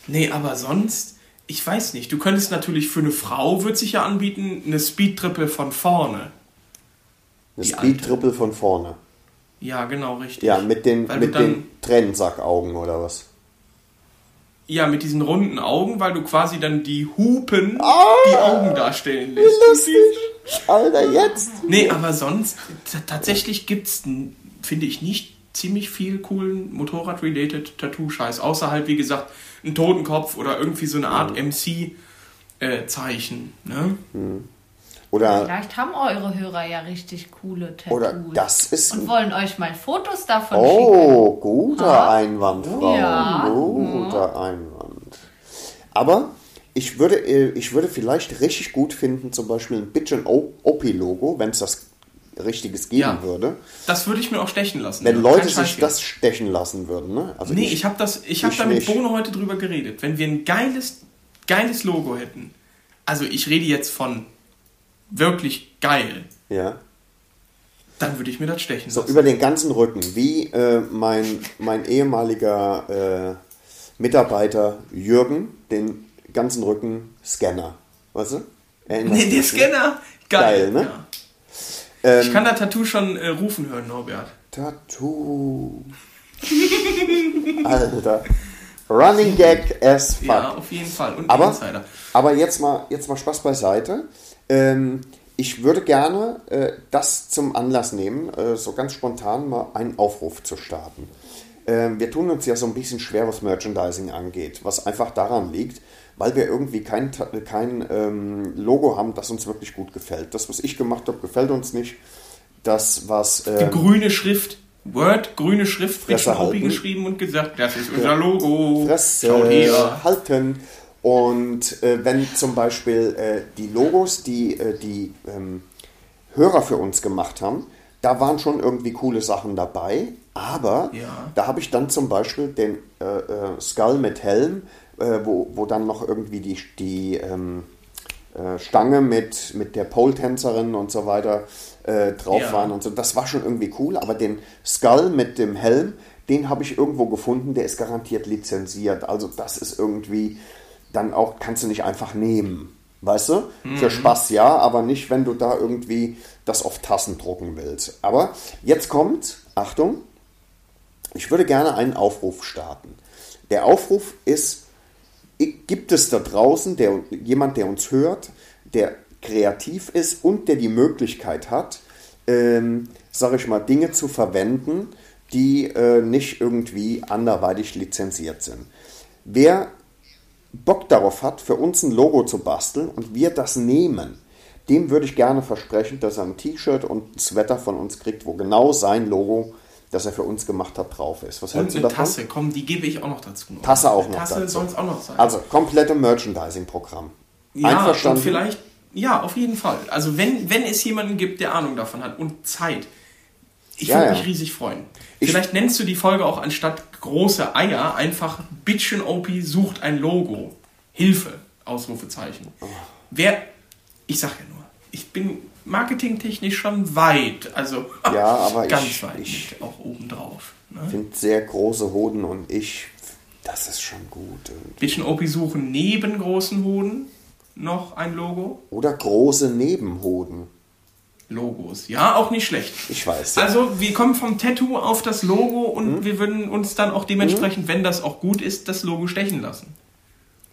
Speaker 2: Nee, aber sonst, ich weiß nicht. Du könntest natürlich für eine Frau, wird sich ja anbieten, eine Speed-Triple von vorne.
Speaker 3: Eine Speed-Triple von vorne.
Speaker 2: Ja, genau, richtig.
Speaker 3: Ja, mit den,
Speaker 2: Weil du
Speaker 3: mit
Speaker 2: dann-
Speaker 3: den Tränensackaugen oder was?
Speaker 2: Ja, mit diesen runden Augen, weil du quasi dann die Hupen
Speaker 3: Ah!
Speaker 2: die Augen darstellen lässt.
Speaker 3: Alter, jetzt?
Speaker 2: Nee, aber sonst, tatsächlich gibt's, n- finde ich, nicht ziemlich viel coolen Motorrad-related Tattoo-Scheiß. Außer halt, wie gesagt, ein Totenkopf oder irgendwie so eine Art MC-Zeichen. Ne?
Speaker 3: Oder,
Speaker 4: Vielleicht haben eure Hörer ja richtig coole Tattoos.
Speaker 3: oder das ist
Speaker 4: Und wollen euch mal Fotos davon schicken.
Speaker 3: Oh, guter
Speaker 4: Ah.
Speaker 3: Einwand, Frau.
Speaker 4: Ja.
Speaker 3: Guter Einwand. Aber ich würde, äh, ich würde vielleicht richtig gut finden, zum Beispiel ein Bitchin OP-Logo, wenn es das richtiges geben
Speaker 2: Ja.
Speaker 3: würde.
Speaker 2: Das würde ich mir auch stechen lassen.
Speaker 3: Wenn
Speaker 2: ja.
Speaker 3: Leute sich das stechen lassen würden. Ne? Also
Speaker 2: Nee, ich habe das, ich habe
Speaker 3: ich
Speaker 2: da mit. Bono heute drüber geredet. Wenn wir ein geiles, geiles Logo hätten, also ich rede jetzt von wirklich geil,
Speaker 3: Ja.
Speaker 2: dann würde ich mir das stechen
Speaker 3: So
Speaker 2: lassen.
Speaker 3: über den ganzen Rücken, wie äh, mein, mein ehemaliger äh, Mitarbeiter Jürgen, den ganzen Rücken Scanner. Weißt du? Erinnerst
Speaker 2: Nee, der
Speaker 3: ne?
Speaker 2: Scanner, geil.
Speaker 3: Geil, ne?
Speaker 2: Ja.
Speaker 3: Ähm,
Speaker 2: Ich kann das Tattoo schon äh, rufen hören, Norbert.
Speaker 3: Tattoo. Alter. Running Gag as fuck.
Speaker 2: Ja, auf jeden Fall. Und
Speaker 3: aber,
Speaker 2: Insider.
Speaker 3: aber jetzt mal, jetzt mal Spaß beiseite. Ähm, ich würde gerne äh, das zum Anlass nehmen, äh, so ganz spontan mal einen Aufruf zu starten. Ähm, wir tun uns ja so ein bisschen schwer, was Merchandising angeht, was einfach daran liegt, weil wir irgendwie kein, kein ähm, Logo haben, das uns wirklich gut gefällt. Das, was ich gemacht habe, gefällt uns nicht. Das, was.
Speaker 2: Die
Speaker 3: Ähm,
Speaker 2: grüne Schrift, Word, grüne Schrift,
Speaker 3: Fresse
Speaker 2: Hobby geschrieben und gesagt, das ist unser Logo.
Speaker 3: Fresse
Speaker 2: Schaut her.
Speaker 3: halten. Und äh, wenn zum Beispiel äh, die Logos, die äh, die ähm, Hörer für uns gemacht haben, da waren schon irgendwie coole Sachen dabei. Aber
Speaker 2: Ja.
Speaker 3: da habe ich dann zum Beispiel den äh, äh, Skull mit Helm, äh, wo, wo dann noch irgendwie die, die ähm, äh, Stange mit, mit der Pole-Tänzerin und so weiter äh, drauf
Speaker 2: Ja.
Speaker 3: waren und so. Das war schon irgendwie cool, aber den Skull mit dem Helm, den habe ich irgendwo gefunden, der ist garantiert lizenziert. Also das ist irgendwie dann auch, kannst du nicht einfach nehmen. Weißt du? Für Spaß ja, aber nicht, wenn du da irgendwie das auf Tassen drucken willst. Aber jetzt kommt, Achtung, ich würde gerne einen Aufruf starten. Der Aufruf ist, gibt es da draußen der, jemand, der uns hört, der kreativ ist und der die Möglichkeit hat, ähm, sage ich mal, Dinge zu verwenden, die äh, nicht irgendwie anderweitig lizenziert sind. Wer Bock darauf hat, für uns ein Logo zu basteln und wir das nehmen, dem würde ich gerne versprechen, dass er ein T-Shirt und ein Sweater von uns kriegt, wo genau sein Logo, das er für uns gemacht hat, drauf ist. Was
Speaker 2: Und
Speaker 3: hältst du davon?
Speaker 2: Tasse, komm, die gebe ich auch noch dazu. Noch.
Speaker 3: Tasse auch noch
Speaker 2: Tasse
Speaker 3: dazu.
Speaker 2: soll es auch noch sein.
Speaker 3: Also komplette Merchandising-Programm.
Speaker 2: ja,
Speaker 3: Einverstanden?
Speaker 2: und vielleicht, ja, auf jeden Fall. Also wenn, wenn es jemanden gibt, der Ahnung davon hat und Zeit, ich
Speaker 3: Ja,
Speaker 2: würde
Speaker 3: ja.
Speaker 2: mich riesig freuen.
Speaker 3: Ich-
Speaker 2: Vielleicht nennst du die Folge auch anstatt große Eier einfach Bitchen OP sucht ein Logo. Hilfe, Ausrufezeichen.
Speaker 3: Oh.
Speaker 2: Wer, ich sag ja nur, ich bin marketingtechnisch schon weit, also
Speaker 3: Ja, aber
Speaker 2: ganz
Speaker 3: ich-
Speaker 2: weit
Speaker 3: ich-
Speaker 2: auch obendrauf. Ne?
Speaker 3: Ich finde sehr große Hoden und ich, das ist schon gut. Und-
Speaker 2: Bitchen OP suchen neben großen Hoden noch ein Logo.
Speaker 3: Oder große Nebenhoden.
Speaker 2: Logos. Ja, auch nicht schlecht.
Speaker 3: Ich weiß. Ja.
Speaker 2: Also, wir kommen vom Tattoo auf das Logo und
Speaker 3: Mhm.
Speaker 2: wir würden uns dann auch dementsprechend, wenn das auch gut ist, das Logo stechen lassen.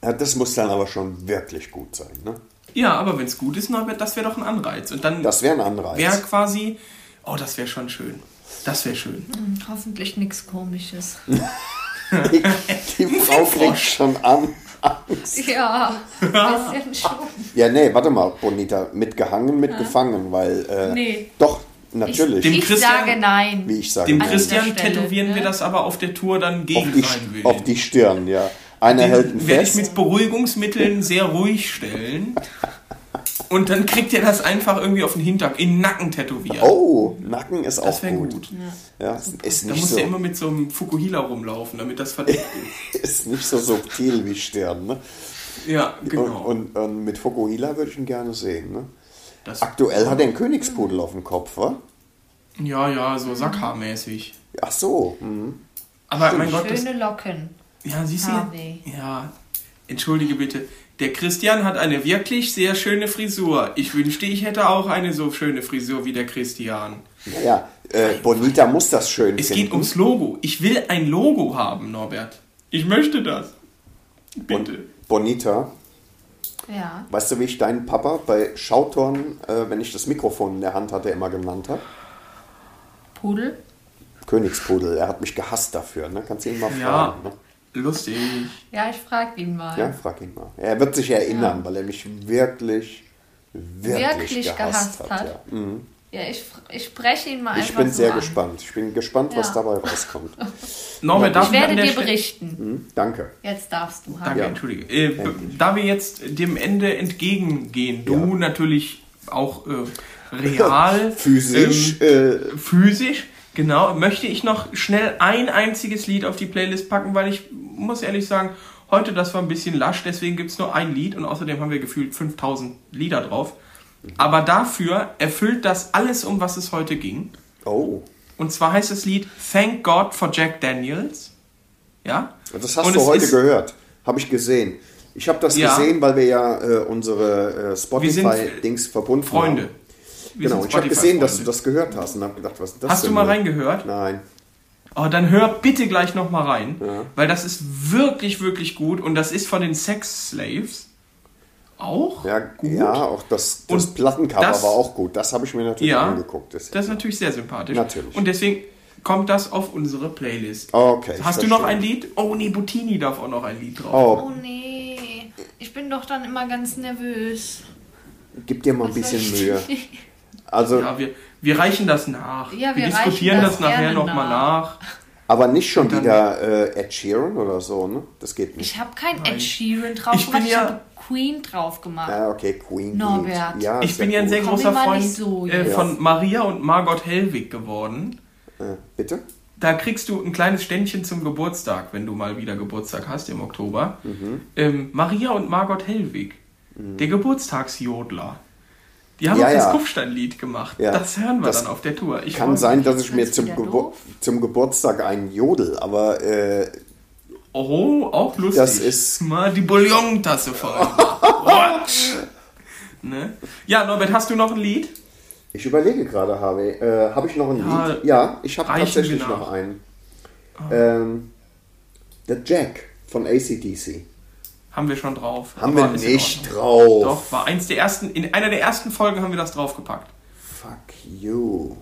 Speaker 3: Ja, das muss dann aber schon wirklich gut sein. Ne?
Speaker 2: Ja, aber wenn es gut ist, Norbert, das wäre doch ein Anreiz. Und dann
Speaker 3: Das wäre ein Anreiz.
Speaker 2: wäre quasi, oh, das wäre schon schön. Das wäre schön.
Speaker 4: Hoffentlich nichts Komisches.
Speaker 3: Die, die Frau kriegt schon an. Angst.
Speaker 4: Ja, bisschen schon.
Speaker 3: Ja, nee, warte mal, Bonita. Mitgehangen, mitgefangen, weil. Äh,
Speaker 4: Nee.
Speaker 3: Doch, natürlich.
Speaker 2: Dem
Speaker 4: Ich
Speaker 2: Christian-
Speaker 4: sage nein.
Speaker 3: wie ich sage.
Speaker 2: Dem
Speaker 3: nein.
Speaker 2: Christian
Speaker 4: Stelle,
Speaker 2: tätowieren
Speaker 4: ne?
Speaker 2: wir das aber auf der Tour dann gegen
Speaker 3: auf die, auf die Stirn, ja. Einer hält ihn
Speaker 2: Den werde ich
Speaker 3: fest.
Speaker 2: mit Beruhigungsmitteln sehr ruhig stellen. Und dann kriegt ihr das einfach irgendwie auf den Hintergrund, in den Nacken tätowiert.
Speaker 3: Oh, Nacken ist
Speaker 2: das
Speaker 3: auch
Speaker 2: wäre
Speaker 3: gut.
Speaker 2: gut.
Speaker 3: Ja, ist- ist
Speaker 2: Da
Speaker 3: nicht,
Speaker 2: muss
Speaker 3: so,
Speaker 2: der immer mit so einem Fukuhila rumlaufen, damit das verdeckt ist.
Speaker 3: ist nicht so subtil wie Stirn. Ne?
Speaker 2: Ja, genau.
Speaker 3: Und, und, und mit Fokuhila würde ich ihn gerne sehen. Ne?
Speaker 2: das,
Speaker 3: Aktuell hat er einen Königspudel auf dem Kopf, wa?
Speaker 2: ja, ja, so Sackhaarmäßig.
Speaker 3: Ach so. Hm.
Speaker 2: Aber mein Gott,
Speaker 4: Schöne Locken.
Speaker 2: Ja, siehst du?
Speaker 4: Harvey.
Speaker 2: Ja, entschuldige bitte. Der Christian hat eine wirklich sehr schöne Frisur. Ich wünschte, ich hätte auch eine so schöne Frisur wie der Christian.
Speaker 3: Naja, äh, Bonita muss das schön
Speaker 2: Es
Speaker 3: finden.
Speaker 2: geht ums Logo. Ich will ein Logo haben, Norbert. Ich möchte das. Bitte.
Speaker 3: Bonita,
Speaker 4: Ja.
Speaker 3: weißt du, wie ich deinen Papa bei Schautorn, äh, wenn ich das Mikrofon in der Hand hatte, immer genannt habe?
Speaker 4: Pudel?
Speaker 3: Königspudel. Er hat mich gehasst dafür. Ne? Kannst du ihn mal
Speaker 2: Ja,
Speaker 3: fragen. Ne?
Speaker 2: Lustig.
Speaker 4: Ja, ich frag ihn mal.
Speaker 3: Ja, frag ihn mal. Er wird sich erinnern, weil er mich wirklich, wirklich,
Speaker 4: Wirklich
Speaker 3: gehasst,
Speaker 4: gehasst
Speaker 3: hat.
Speaker 4: hat?
Speaker 3: Ja. Mhm.
Speaker 4: Ja, ich, ich spreche ihn mal
Speaker 3: Ich
Speaker 4: einfach
Speaker 3: bin
Speaker 4: so
Speaker 3: sehr
Speaker 4: an.
Speaker 3: gespannt. Ich bin gespannt, was
Speaker 4: Ja.
Speaker 3: dabei rauskommt.
Speaker 2: Norbert, darf
Speaker 4: Ich werde dir
Speaker 2: Stelle-
Speaker 4: berichten.
Speaker 3: Hm? Danke.
Speaker 4: Jetzt darfst du.
Speaker 2: Danke,
Speaker 3: Ja.
Speaker 2: entschuldige. Äh, da wir jetzt dem Ende entgegengehen, du
Speaker 3: Ja.
Speaker 2: natürlich auch äh, real,
Speaker 3: Physisch,
Speaker 2: ähm,
Speaker 3: äh,
Speaker 2: physisch, genau, möchte ich noch schnell ein einziges Lied auf die Playlist packen, weil ich muss ehrlich sagen, heute das war ein bisschen lasch, deswegen gibt es nur ein Lied und außerdem haben wir gefühlt 5000 Lieder drauf. Aber dafür erfüllt das alles, um was es heute ging.
Speaker 3: oh,
Speaker 2: Und zwar heißt das Lied Thank God for Jack Daniels. Ja?
Speaker 3: das hast
Speaker 2: Und
Speaker 3: du heute gehört. Habe ich gesehen. Ich habe das
Speaker 2: Ja.
Speaker 3: gesehen, weil wir ja äh, unsere äh, Spotify-Dings verbunden
Speaker 2: Freunde.
Speaker 3: haben.
Speaker 2: Wir
Speaker 3: Genau,
Speaker 2: sind
Speaker 3: ich habe gesehen, dass du das gehört hast und habe gedacht, was ist das
Speaker 2: Hast du mal
Speaker 3: hier?
Speaker 2: reingehört?
Speaker 3: Nein.
Speaker 2: Oh, dann hör bitte gleich noch mal rein, weil das ist wirklich, wirklich gut und das ist von den Sex Slaves auch
Speaker 3: Ja,
Speaker 2: gut.
Speaker 3: ja auch das, das
Speaker 2: Und
Speaker 3: Plattencover
Speaker 2: das-
Speaker 3: war auch gut. Das habe ich mir natürlich
Speaker 2: Ja,
Speaker 3: angeguckt. Das,
Speaker 2: Das ist natürlich sehr sympathisch.
Speaker 3: Natürlich.
Speaker 2: Und deswegen kommt das auf unsere Playlist.
Speaker 3: okay. ich
Speaker 2: Hast du noch ein Lied? Oh nee, Bottini darf auch noch ein Lied drauf.
Speaker 3: Oh,
Speaker 4: Oh nee, ich bin doch dann immer ganz nervös.
Speaker 3: gib dir mal ein
Speaker 4: Was
Speaker 3: bisschen
Speaker 4: ich
Speaker 3: Mühe. Also,
Speaker 2: Ja, wir, wir reichen das nach.
Speaker 4: Ja,
Speaker 2: wir
Speaker 4: wir
Speaker 2: diskutieren das,
Speaker 4: das
Speaker 2: nachher nochmal nach.
Speaker 3: Aber nicht schon wieder äh, Ed Sheeran oder so, ne? Das geht nicht.
Speaker 4: Ich habe kein
Speaker 2: Nein.
Speaker 4: Ed Sheeran drauf
Speaker 2: Ich bin
Speaker 4: gemacht, ich
Speaker 2: ja-
Speaker 4: habe Queen drauf gemacht.
Speaker 3: Ja, okay, Queen.
Speaker 4: Norbert.
Speaker 3: geht. Ja,
Speaker 2: Ich bin ja ein sehr großer Freund
Speaker 4: so
Speaker 2: äh, von Maria und Margot Hellwig geworden.
Speaker 3: Äh, bitte?
Speaker 2: Da kriegst du ein kleines Ständchen zum Geburtstag, wenn du mal wieder Geburtstag hast im Oktober.
Speaker 3: Mhm.
Speaker 2: Ähm, Maria und Margot Hellwig, der Geburtstagsjodler. Die haben
Speaker 3: Ja,
Speaker 2: auch das
Speaker 3: ja.
Speaker 2: Kufsteinlied gemacht.
Speaker 3: Ja.
Speaker 2: Das hören wir
Speaker 3: Das
Speaker 2: dann auf der Tour. Ich
Speaker 3: Kann sein, dass ich mir zum, Gebur
Speaker 4: doof?
Speaker 3: zum Geburtstag einen Jodel, aber äh,
Speaker 2: Oh, auch lustig.
Speaker 3: Das ist-
Speaker 2: mal die Bouillontasse voll. What? ne? Ja, Norbert, hast du noch ein Lied?
Speaker 3: ich überlege gerade, Harvey, äh, habe ich noch ein
Speaker 2: Ja,
Speaker 3: Lied? Ja, ich habe tatsächlich
Speaker 2: nach.
Speaker 3: noch einen. Ähm, The Jack von ACDC.
Speaker 2: Haben wir schon drauf.
Speaker 3: Haben wir nicht drauf.
Speaker 2: Doch, war eins der ersten, in einer der ersten Folgen haben wir das draufgepackt.
Speaker 3: Fuck you.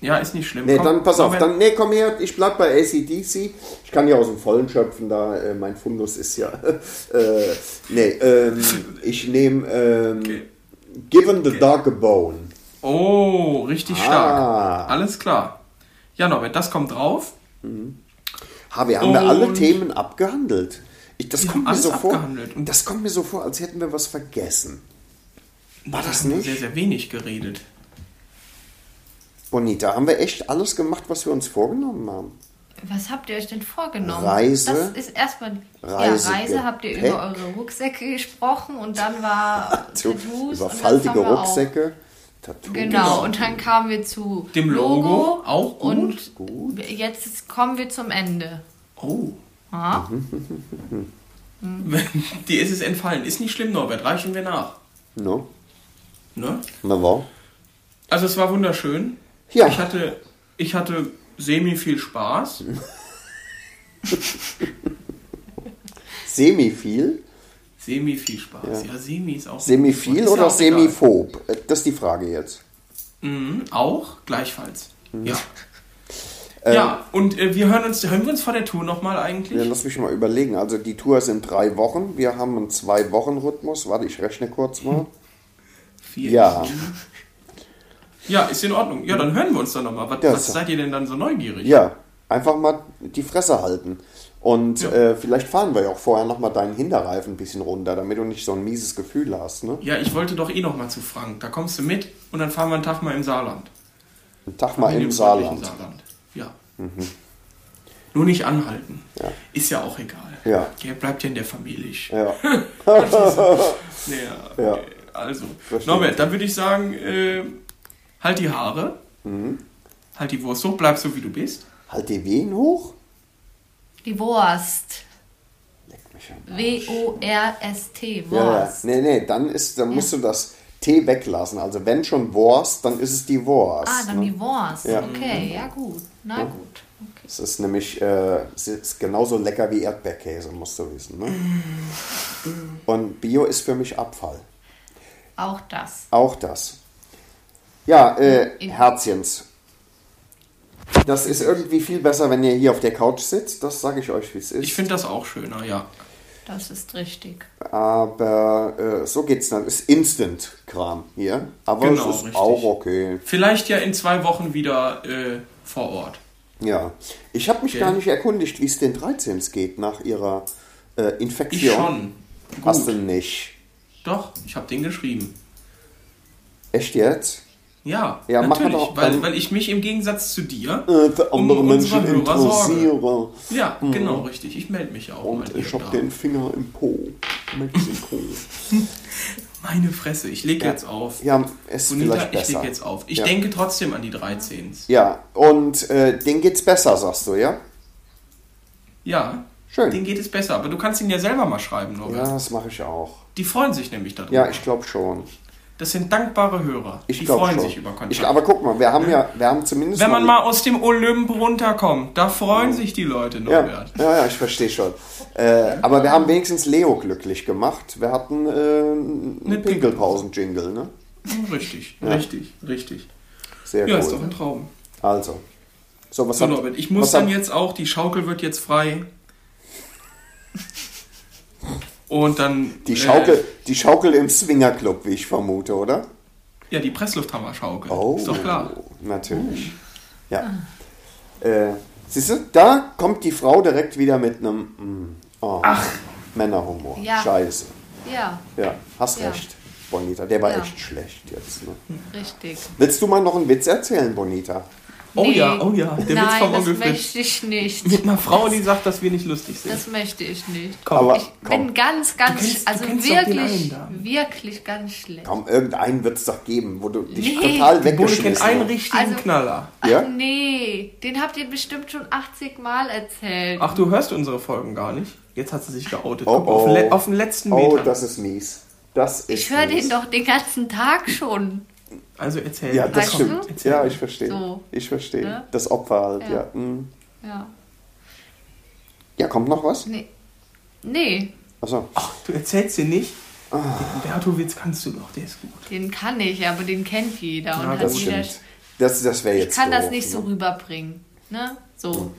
Speaker 2: Ja, ist nicht schlimm.
Speaker 3: Nee,
Speaker 2: Komm,
Speaker 3: dann pass auf, dann, nee, komm her, ich bleib bei ACDC. Ich kann ja aus dem Vollen schöpfen, da äh, mein Fundus ist ja. Äh, nee, ähm, ich nehme ähm,
Speaker 2: Okay.
Speaker 3: Given the Dog a Bone.
Speaker 2: Oh, richtig
Speaker 3: Ah.
Speaker 2: stark. Alles klar. Ja, Norbert, das kommt drauf.
Speaker 3: Ha, wir haben ja alle
Speaker 2: Und-
Speaker 3: Themen abgehandelt. Ich, das
Speaker 2: Wir
Speaker 3: kommt
Speaker 2: haben
Speaker 3: mir so
Speaker 2: alles
Speaker 3: vor.
Speaker 2: abgehandelt. Und-
Speaker 3: Das kommt mir so vor, als hätten wir was vergessen. War das
Speaker 2: haben wir
Speaker 3: nicht?
Speaker 2: Sehr, sehr wenig geredet.
Speaker 3: Bonita, haben wir echt alles gemacht, was wir uns vorgenommen haben?
Speaker 4: Was habt ihr euch denn vorgenommen?
Speaker 3: Reise.
Speaker 4: Das ist erstmal.
Speaker 3: Reise-
Speaker 4: ja, Reise habt ihr
Speaker 3: Gepäck.
Speaker 4: über eure Rucksäcke gesprochen und dann war
Speaker 3: Zu,
Speaker 4: Tattoos.
Speaker 3: über faltige. Rucksäcke. Tattoo.
Speaker 4: Genau, und dann kamen wir zu
Speaker 2: Dem Logo, auch gut,
Speaker 4: und
Speaker 3: gut.
Speaker 4: jetzt kommen wir zum Ende.
Speaker 2: Oh.
Speaker 4: Ja?
Speaker 2: Die ist es entfallen. Ist nicht schlimm, Norbert. Reichen wir nach.
Speaker 3: No?
Speaker 2: Ne?
Speaker 3: Na war?
Speaker 2: Also es war wunderschön.
Speaker 3: Ja.
Speaker 2: Ich hatte, ich hatte semi viel Spaß.
Speaker 3: Semi viel?
Speaker 2: Semi viel Spaß. Ja, semi ist auch.
Speaker 3: Semi viel
Speaker 2: ja
Speaker 3: oder
Speaker 2: auch
Speaker 3: semiphob? Äh, Das ist die Frage jetzt.
Speaker 2: Mhm, auch gleichfalls.
Speaker 3: Mhm.
Speaker 2: Ja.
Speaker 3: Ähm.
Speaker 2: ja, und äh, wir hören uns, hören wir uns vor der Tour nochmal eigentlich?
Speaker 3: Ja, lass mich mal überlegen. Also die Tour ist in drei Wochen. Wir haben einen Zwei-Wochen-Rhythmus. Warte, ich rechne kurz mal.
Speaker 2: Vier.
Speaker 3: Ja.
Speaker 2: Ja, ist in Ordnung. Ja, dann hören wir uns doch nochmal. Was,
Speaker 3: Ja,
Speaker 2: was seid ihr denn dann so neugierig?
Speaker 3: Ja, einfach mal die Fresse halten. Und
Speaker 2: Ja.
Speaker 3: äh, vielleicht fahren wir ja auch vorher nochmal deinen Hinterreifen ein bisschen runter, damit du nicht so ein mieses Gefühl hast. Ne?
Speaker 2: Ja, ich wollte doch eh nochmal zu Frank. Da kommst du mit und dann fahren wir einen Tag mal im Saarland.
Speaker 3: Einen Tag mal im Saarland.
Speaker 2: Saarland. Ja. Nur nicht anhalten.
Speaker 3: Ja.
Speaker 2: Ist ja auch egal.
Speaker 3: Ja.
Speaker 2: Der bleibt ja in der Familie.
Speaker 3: Ja.
Speaker 2: Ja,
Speaker 3: Ja.
Speaker 2: okay. Also,
Speaker 3: Verstehe.
Speaker 2: Norbert, dann würde ich sagen, äh, halt die Haare.
Speaker 3: Mhm.
Speaker 2: Halt die Wurst hoch, bleib so wie du bist.
Speaker 3: Halt die Wehen hoch?
Speaker 4: Die Wurst.
Speaker 3: Leck mich
Speaker 4: W-O-R-S-T.
Speaker 3: Ja, ja.
Speaker 4: Wurst.
Speaker 3: Nee, nee, dann, ist, dann musst du das T weglassen. Also wenn schon Wurst, dann ist es die Wurst.
Speaker 4: Ah, dann
Speaker 3: ne?
Speaker 4: die Wurst.
Speaker 3: Ja.
Speaker 4: Okay, ja gut. Na gut. Okay.
Speaker 3: Es ist nämlich äh, es ist genauso lecker wie Erdbeerkäse, musst du wissen. Ne? Und Bio ist für mich Abfall.
Speaker 4: Auch das.
Speaker 3: Auch das. Ja, äh,
Speaker 4: In-
Speaker 3: Herzchens. Das ist irgendwie viel besser, wenn ihr hier auf der Couch sitzt. Das sage ich euch, wie es ist.
Speaker 2: Ich finde das auch schöner, ja.
Speaker 4: Das ist richtig.
Speaker 3: Aber äh, so geht's dann. Ist Instant-Kram hier. Aber
Speaker 2: Genau,
Speaker 3: es ist
Speaker 2: richtig.
Speaker 3: auch okay.
Speaker 2: Vielleicht ja in zwei Wochen wieder äh, vor Ort.
Speaker 3: Ja. Ich habe mich
Speaker 2: Okay.
Speaker 3: gar nicht erkundigt, wie es den 13 geht nach ihrer äh,
Speaker 2: Ich
Speaker 3: Infektion.
Speaker 2: schon.
Speaker 3: Hast du
Speaker 2: Gut.
Speaker 3: nicht.
Speaker 2: Doch, ich habe den geschrieben.
Speaker 3: Echt jetzt?
Speaker 2: Ja,
Speaker 3: Ja,
Speaker 2: natürlich,
Speaker 3: doch
Speaker 2: weil, weil ich mich im Gegensatz zu dir
Speaker 3: Äh,
Speaker 2: um
Speaker 3: andere
Speaker 2: unsere
Speaker 3: Menschen interessiere.
Speaker 2: Ja, genau, richtig. Ich melde mich auch
Speaker 3: Und ich
Speaker 2: da.
Speaker 3: den Finger im Po. Mexiko.
Speaker 2: Meine Fresse, ich lege
Speaker 3: Ja.
Speaker 2: jetzt auf.
Speaker 3: ja, ist
Speaker 2: Bonita,
Speaker 3: vielleicht
Speaker 2: ich
Speaker 3: besser.
Speaker 2: lege jetzt auf. Ich
Speaker 3: Ja.
Speaker 2: denke trotzdem an die 13.
Speaker 3: Ja, und äh, denen geht's besser, sagst du, ja?
Speaker 2: Ja,
Speaker 3: Schön.
Speaker 2: denen geht es besser. Aber du kannst ihn ja selber mal schreiben, Norbert.
Speaker 3: Ja, das mache ich auch.
Speaker 2: Die freuen sich nämlich darüber.
Speaker 3: Ja, ich glaube schon.
Speaker 2: Das sind dankbare Hörer.
Speaker 3: Ich
Speaker 2: die freuen
Speaker 3: schon.
Speaker 2: sich über Kontakt.
Speaker 3: Ich, aber guck mal, wir haben ja, wir haben zumindest
Speaker 2: Wenn man mal aus dem Olymp runterkommt, da freuen sich die Leute,
Speaker 3: ja,
Speaker 2: Norbert.
Speaker 3: ja, ja, ich verstehe schon. Äh, aber wir haben wenigstens Leo glücklich gemacht. Wir hatten äh, einen
Speaker 2: Eine
Speaker 3: Pinkelpausen-Jingle, ne?
Speaker 2: Richtig, richtig, richtig.
Speaker 3: Sehr
Speaker 2: Ja, ist doch
Speaker 3: cool.
Speaker 2: ein Traum.
Speaker 3: Also. So, was
Speaker 2: So,
Speaker 3: hat,
Speaker 2: Norbert, ich muss dann
Speaker 3: hat,
Speaker 2: jetzt auch, die Schaukel wird jetzt frei. Und dann.
Speaker 3: die Schaukel,
Speaker 2: Äh,
Speaker 3: die Schaukel im Swingerclub, wie ich vermute, oder?
Speaker 2: ja, die Presslufthammer-Schaukel.
Speaker 3: Oh,
Speaker 2: Ist doch klar.
Speaker 3: Natürlich. Ja. Äh, Siehst du, da kommt die Frau direkt wieder mit einem mm, oh, Männerhumor.
Speaker 4: Ja.
Speaker 3: Scheiße.
Speaker 4: Ja,
Speaker 3: Ja, hast
Speaker 4: Ja.
Speaker 3: recht, Bonita. Der war
Speaker 4: Ja.
Speaker 3: echt schlecht jetzt. Ne?
Speaker 4: richtig.
Speaker 3: Willst du mal noch einen Witz erzählen, Bonita?
Speaker 2: Oh ja, oh ja, der
Speaker 4: Nein,
Speaker 2: Witz vom
Speaker 4: das
Speaker 2: Onkel Fritz.
Speaker 4: möchte ich nicht.
Speaker 2: Mit einer Frau, die sagt, dass wir nicht lustig sind.
Speaker 4: Das möchte ich nicht.
Speaker 2: Komm,
Speaker 3: Aber
Speaker 4: Ich
Speaker 3: komm,
Speaker 4: bin ganz, ganz,
Speaker 2: kennst-
Speaker 4: also wirklich, wirklich ganz schlecht.
Speaker 3: komm, irgendeinen wird es doch geben, wo du dich
Speaker 4: Nee.
Speaker 3: total weggeschmissen
Speaker 2: kennt einen
Speaker 3: hast.
Speaker 2: richtigen
Speaker 4: Also-
Speaker 2: Knaller.
Speaker 3: Ja?
Speaker 4: Ach nee, den habt ihr bestimmt schon 80 Mal erzählt.
Speaker 2: Ach, du hörst unsere Folgen gar nicht? Jetzt hat sie sich geoutet.
Speaker 3: Oh,
Speaker 2: Auf,
Speaker 3: oh.
Speaker 2: den le- auf den letzten
Speaker 3: Oh,
Speaker 2: Meter.
Speaker 3: das ist mies. Das ist
Speaker 4: ich höre den doch den ganzen Tag schon.
Speaker 2: Also erzähl.
Speaker 3: Ja, das
Speaker 4: Weißt
Speaker 3: stimmt. Ja, ich verstehe.
Speaker 4: So.
Speaker 3: Ich verstehe.
Speaker 4: Ne?
Speaker 3: Das Opfer halt, ja.
Speaker 4: Ja.
Speaker 3: hm.
Speaker 4: Ja.
Speaker 3: Ja, kommt noch was?
Speaker 4: Nee. Nee,
Speaker 3: Achso.
Speaker 2: Du erzählst dir nicht.
Speaker 3: Ah.
Speaker 2: Den Bertowitz kannst du doch, der ist gut.
Speaker 4: den kann ich, aber den kennt jeder.
Speaker 2: Ja,
Speaker 4: und hat
Speaker 3: Das
Speaker 4: jeder.
Speaker 3: stimmt. Das, das wäre
Speaker 4: Ich
Speaker 3: jetzt
Speaker 4: kann das
Speaker 3: doof,
Speaker 4: nicht so
Speaker 3: ne?
Speaker 4: rüberbringen. Ne? So.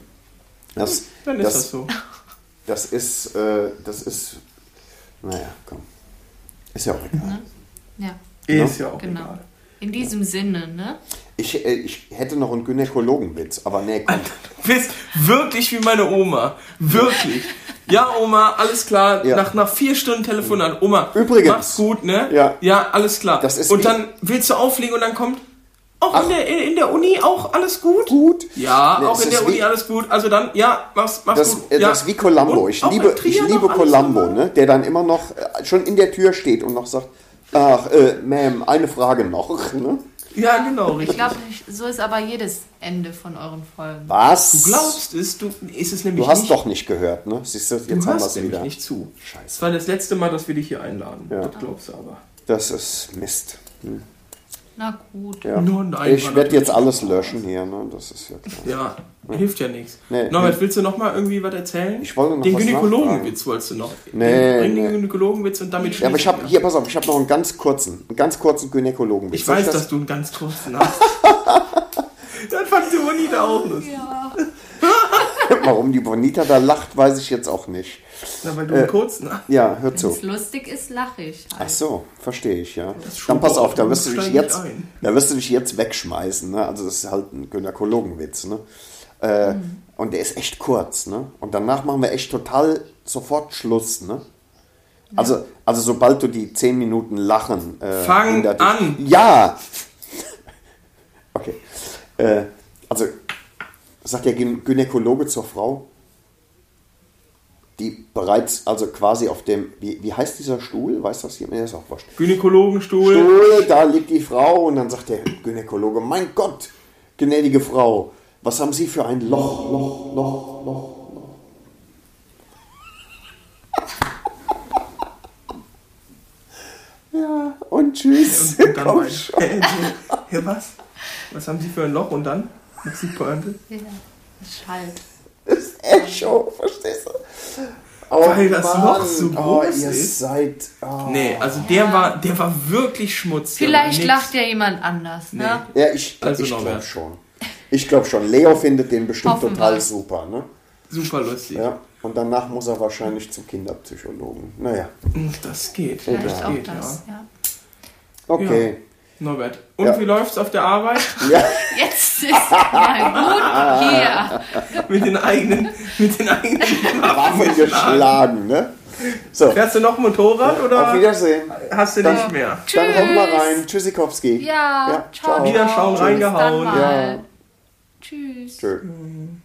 Speaker 3: Das,
Speaker 2: Dann ist das,
Speaker 3: das,
Speaker 2: so.
Speaker 3: das ist, äh, das ist, naja, komm. Ist ja auch egal.
Speaker 4: Ja,
Speaker 2: Ist ja auch
Speaker 4: genau.
Speaker 2: egal.
Speaker 4: In diesem Sinne, ne?
Speaker 3: Ich, äh, ich hätte noch einen Gynäkologenwitz, aber nee, komm.
Speaker 2: Du bist wirklich wie meine Oma. Wirklich. Ja, Oma, alles klar.
Speaker 3: Ja.
Speaker 2: Nach, nach vier Stunden Telefonat. Oma,
Speaker 3: Übrigens.
Speaker 2: mach's gut, ne?
Speaker 3: Ja.
Speaker 2: Ja, alles klar.
Speaker 3: Das ist
Speaker 2: und dann willst du auflegen und dann kommt, auch
Speaker 3: Ach.
Speaker 2: in der, in der Uni auch alles gut?
Speaker 3: Gut.
Speaker 2: Ja,
Speaker 3: Nee,
Speaker 2: auch in der Uni alles gut. Also dann, ja, mach's, mach's
Speaker 3: Das,
Speaker 2: gut.
Speaker 3: äh,
Speaker 2: ja.
Speaker 3: das ist wie Columbo. Ich liebe, ich liebe Columbo, ne? der dann immer noch äh, schon in der Tür steht und noch sagt, ach, äh, Ma'am, eine Frage noch. Ne?
Speaker 2: Ja, genau,
Speaker 4: Ich
Speaker 2: richtig.
Speaker 4: glaube, so ist aber jedes Ende von euren Folgen.
Speaker 3: Was?
Speaker 2: Du glaubst es, du ist es nämlich
Speaker 3: Du hast
Speaker 2: nicht.
Speaker 3: doch nicht gehört, ne? Siehst du, jetzt
Speaker 2: du
Speaker 3: haben wir es
Speaker 2: nämlich
Speaker 3: wieder.
Speaker 2: nicht zu.
Speaker 3: Scheiße.
Speaker 2: Das war das letzte Mal, dass wir dich hier einladen.
Speaker 3: Ja.
Speaker 2: Das glaubst du aber.
Speaker 3: Das ist Mist.
Speaker 4: Na gut.
Speaker 3: Ja.
Speaker 2: Nur nein,
Speaker 3: ich werde jetzt alles löschen hier, ne? Das ist ja klar.
Speaker 2: Ja, hilft ja nichts.
Speaker 3: Nee,
Speaker 2: Norbert,
Speaker 3: nee.
Speaker 2: willst du noch mal irgendwie was erzählen?
Speaker 3: Ich wollte noch
Speaker 2: Den Gynäkologenwitz wolltest du noch.
Speaker 3: Nee,
Speaker 2: Bring
Speaker 3: nee.
Speaker 2: den Gynäkologenwitz und damit
Speaker 3: Ja, aber ich habe hier, pass auf, ich habe noch einen ganz kurzen, einen ganz kurzen Gynäkologen.
Speaker 2: Ich weiß, dass du einen ganz kurzen hast. Dann fand die Bonita auch lustig.
Speaker 4: Ja.
Speaker 3: Warum die Bonita da lacht, weiß ich jetzt auch nicht.
Speaker 2: Na, weil du
Speaker 3: Äh,
Speaker 2: einen kurzen hast.
Speaker 3: Ja, hör
Speaker 4: Wenn
Speaker 3: zu.
Speaker 4: es lustig ist, lache ich halt.
Speaker 3: Ach so, verstehe ich, ja. Dann pass auf, da wirst du dich jetzt, da wirst du dich jetzt wegschmeißen, ne? Also das ist halt ein Gynäkologenwitz, ne? Äh,
Speaker 2: Mhm.
Speaker 3: Und der ist echt kurz, ne? Und danach machen wir echt total sofort Schluss, ne? Also, also sobald du die 10 Minuten Lachen äh,
Speaker 2: Fang an.
Speaker 3: Ja! Okay. Äh, also, sagt der Gyn- Gynäkologe zur Frau, die bereits, also quasi auf dem, wie, wie heißt dieser Stuhl? Weiß das jemand? Der ist auch wurscht.
Speaker 2: Gynäkologenstuhl.
Speaker 3: Stuhl, da liegt die Frau und dann sagt der Gynäkologe, mein Gott, gnädige Frau, was haben Sie für ein Loch, Loch, Loch, Loch, Loch? Ja, und tschüss.
Speaker 2: Und dann
Speaker 3: Komm
Speaker 2: mein.
Speaker 3: schon.
Speaker 2: Hä, hä, was? Was haben Sie für ein Loch und dann? Was ist die Pointe?
Speaker 4: Ja, es schallt.
Speaker 3: Das Echo, verstehst du? Oh,
Speaker 2: Weil das Loch so
Speaker 3: oh,
Speaker 2: groß
Speaker 3: ihr
Speaker 2: ist.
Speaker 3: seid. Oh.
Speaker 2: Nee, also der war, der war wirklich schmutzig.
Speaker 4: Vielleicht lacht ja jemand anders, ne?
Speaker 3: Ja, ich,
Speaker 2: Also
Speaker 3: ich glaube schon. Ich glaube schon. Leo findet den bestimmt
Speaker 4: Hoffen
Speaker 3: total
Speaker 4: wir.
Speaker 3: super, ne?
Speaker 2: Super lustig.
Speaker 3: Ja. Und danach muss er wahrscheinlich zum Kinderpsychologen. Naja,
Speaker 2: Hm, Das geht.
Speaker 4: Vielleicht
Speaker 2: das
Speaker 4: auch
Speaker 2: geht,
Speaker 4: das, ja.
Speaker 3: okay.
Speaker 2: Norbert. Und
Speaker 3: Ja.
Speaker 2: wie läuft's auf der Arbeit?
Speaker 3: Ja.
Speaker 4: Jetzt ist mal gut hier.
Speaker 2: mit den eigenen, mit den eigenen
Speaker 3: Waffen geschlagen, ne? So,
Speaker 2: Fährst du noch Motorrad
Speaker 3: auf
Speaker 2: oder
Speaker 3: Wiedersehen.
Speaker 2: hast du nicht mehr?
Speaker 3: Dann haut mal rein. Tschüssikowski.
Speaker 4: Ja,
Speaker 3: Ja,
Speaker 4: ciao.
Speaker 2: Wiederschauen reingehauen.
Speaker 4: Dann mal.
Speaker 3: Ja.
Speaker 4: Tschüss.
Speaker 3: Tschüss. Mhm.